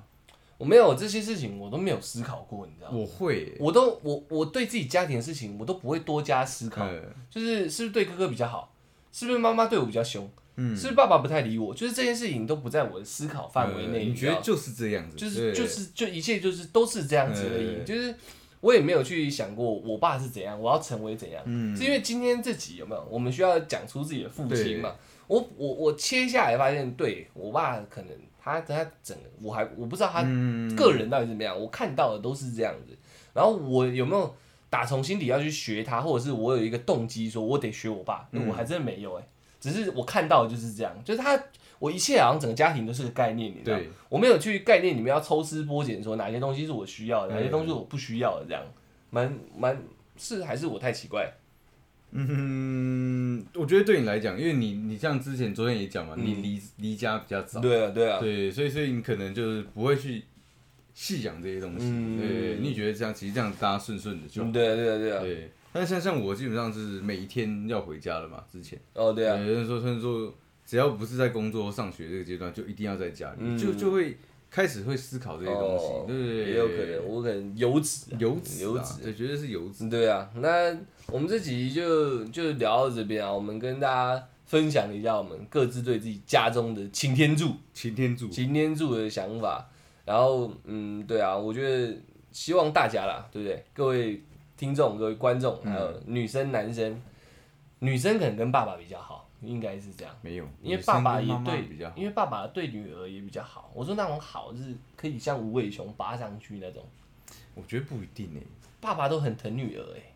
我没有这些事情，我都没有思考过，你知道吗？我会耶，我都我我对自己家庭的事情，我都不会多加思考。呃就是是不是对哥哥比较好？是不是妈妈对我比较凶？嗯是不是爸爸不太理我？就是这些事情都不在我的思考范围内。呃你觉得就是这样子？就是就是就一切就是都是这样子而已。对就是我也没有去想过我爸是怎样，我要成为怎样。嗯是因为今天这集有没有？我们需要讲出自己的父亲嘛？我我我切下来发现，对我爸可能他他整个我还我不知道他嗯个人到底怎么样，我看到的都是这样子。然后我有没有打从心底要去学他，或者是我有一个动机说我得学我爸？嗯我还真的没有哎、只是我看到的就是这样，就是他我一切好像整个家庭都是个概念，你知道吗？对，我没有去概念里面要抽丝剥茧，说哪些东西是我需要的，哪些东西是我不需要的，这样。蛮蛮是还是我太奇怪？嗯，我觉得对你来讲，因为你你像之前昨天也讲嘛，嗯。你离离家比较早，对啊对啊，对，所以所以你可能就是不会去细想这些东西，嗯。对，你觉得这样其实这样大家顺顺的就好。嗯，对啊对啊对啊，对。但是像像我基本上是每一天要回家了嘛，之前，哦对啊，有人说，甚至说只要不是在工作或上学这个阶段，就一定要在家里，嗯就就会开始会思考这些东西，哦对对对，也有可能，我可能油脂啊，油脂啊，油脂对，绝对是油脂，对啊，那我们这集就就聊到这边啊，我们跟大家分享一下我们各自对自己家中的擎天柱、擎天柱，擎天柱的想法。然后，嗯，对啊，我觉得希望大家啦，对不对？各位听众、各位观众，还有女生、男生，女生可能跟爸爸比较好，应该是这样。没有，因为爸爸也对比较好，因为爸爸对女儿也比较好。我说那种好是可以像无尾熊爬上去那种。我觉得不一定诶，爸爸都很疼女儿诶、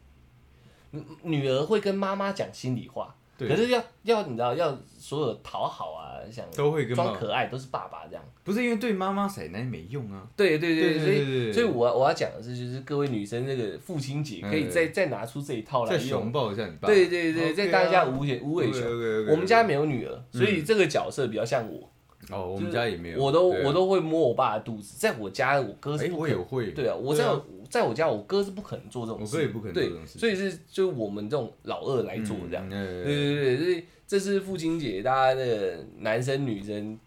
女女儿会跟妈妈讲心里话，对可是要要你知道要所有讨好啊，想都会跟装可爱都是爸爸这样。不是因为对妈妈奶奶没用啊，对对对对所以所以我我要讲的是，就是各位女生这个父亲节可以再再拿出这一套来再。抱一下你爸，对对对再当一下啊。无尾无尾熊。我们家没有女儿，所以这个角色比较像我。哦，我们家也没有，我都啊我都会摸我爸的肚子，在我家我哥是哎，不可我也会，对啊，我在在我家我哥是不可能做这种事，我哥也不可能做对这种事所以是就我们这种老二来做这样。嗯对对对，所以这是父亲节，大家的男生女生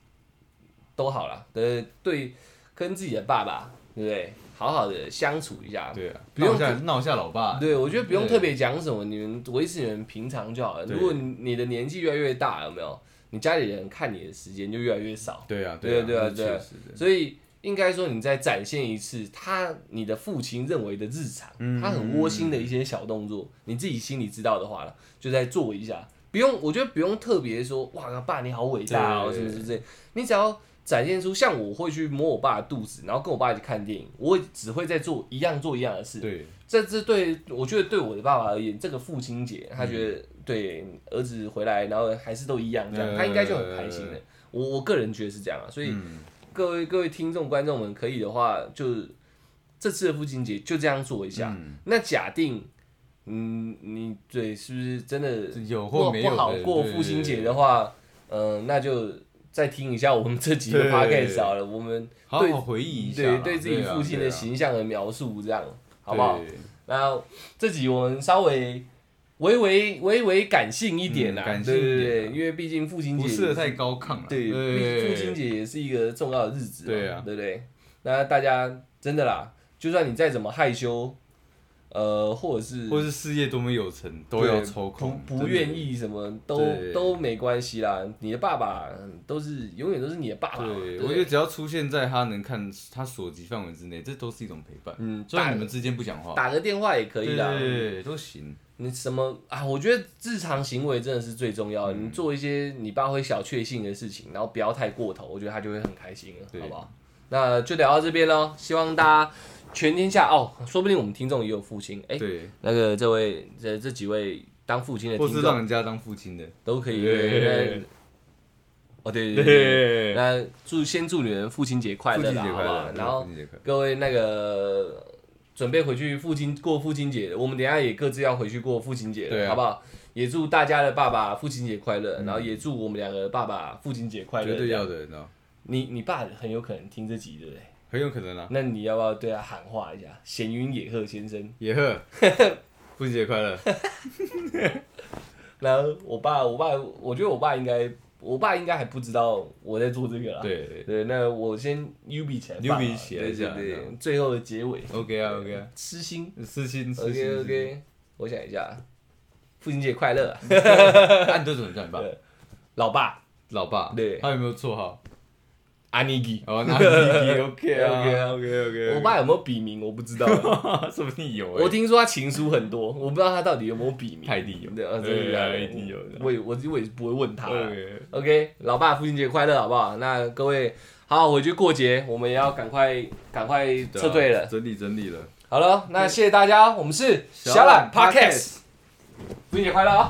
都好了，对对，跟自己的爸爸，对不对？好好的相处一下。对啊，不用闹一下老爸，对，我觉得不用特别讲什么，你们维持你们平常就好了。如果你你的年纪越来越大，有没有？你家里人看你的时间就越来越少，对啊，对啊对啊对所以应该说你再展现一次他你的父亲认为的日常，嗯他很窝心的一些小动作，你自己心里知道的话了，就再做一下，不用，我觉得不用特别说哇，爸你好伟大哦，对是不是这？你只要展现出像我会去摸我爸的肚子，然后跟我爸一起看电影，我只会在做一样做一样的事。对，这这对我觉得对我的爸爸而言，这个父亲节，他觉嗯。得对儿子回来，然后还是都一样这样，呃他应该就很开心的。我我个人觉得是这样啊，所以。嗯各位各位听众观众们，可以的话，就这次的父亲节就这样做一下。嗯那假定，嗯，你对是不是真的有不或没有不好过父亲节的话，嗯、那就再听一下我们这集的对 podcast 好了。我们对好好回忆一下，对对自己啊父亲的形象的描述，这样好不好？对那这集我们稍微微微微微感性一点啦，嗯感性对对一点因为毕竟父亲节不是太高亢了，对，对，父亲节也是一个重要的日子嘛，对啊对不对？那大家真的啦，就算你再怎么害羞，呃，或者是或是事业多么有成，都要对抽空，不不愿意什么都都没关系啦。你的爸爸嗯都是永远都是你的爸爸，对？我觉得只要出现在他能看他所及范围之内，这都是一种陪伴。嗯，虽然打你们之间不讲话，打个电话也可以啦。对，都行。你什么啊？我觉得日常行为真的是最重要的。嗯你做一些你爸会小确幸的事情，然后不要太过头，我觉得他就会很开心了，好不好？那就聊到这边喽。希望大家全天下哦，说不定我们听众也有父亲，哎、对，那个这位这这几位当父亲的或听众是让人家当父亲的，都可以。對對對哦，对对对对，那祝先祝你们父亲节快乐好不好然后。各位那个准备回去父亲过父亲节了，我们等下也各自要回去过父亲节了，对啊好不好？也祝大家的爸爸父亲节快乐，然后也祝我们两个的爸爸父亲节快乐。绝对要的，你知道，你你爸很有可能听这集，对不对？很有可能啊。那你要不要对他喊话一下？闲云野鹤先生。野鹤，父亲节快乐！然后我爸，我爸，我觉得我爸应该，我爸应该还不知道我在做这个啦。对对对，那我先 U B 起来放啊，UB 起来对对对最后的结尾，，OK 啊 OK 啊，痴心。痴心私 OK 心。OK，我想一下，父亲节快乐啊，按都怎么叫你爸？对老爸老爸。对他有没有绰号？阿尼基。哦，那你 OK 啊 OK OK 我爸有没有笔名我不知道，说不定有欸。我听说他情书很多，我不知道他到底有没有笔名。泰迪有对，呃对真的假的一定有的我也我我也是不会问他啊。OK 老爸父亲节快乐，好不好？那各位好好回去过节，我们也要赶快赶快撤退了。整理整理了。好了，那谢谢大家，我们是小懒懒 Podcast，父亲节快乐啊！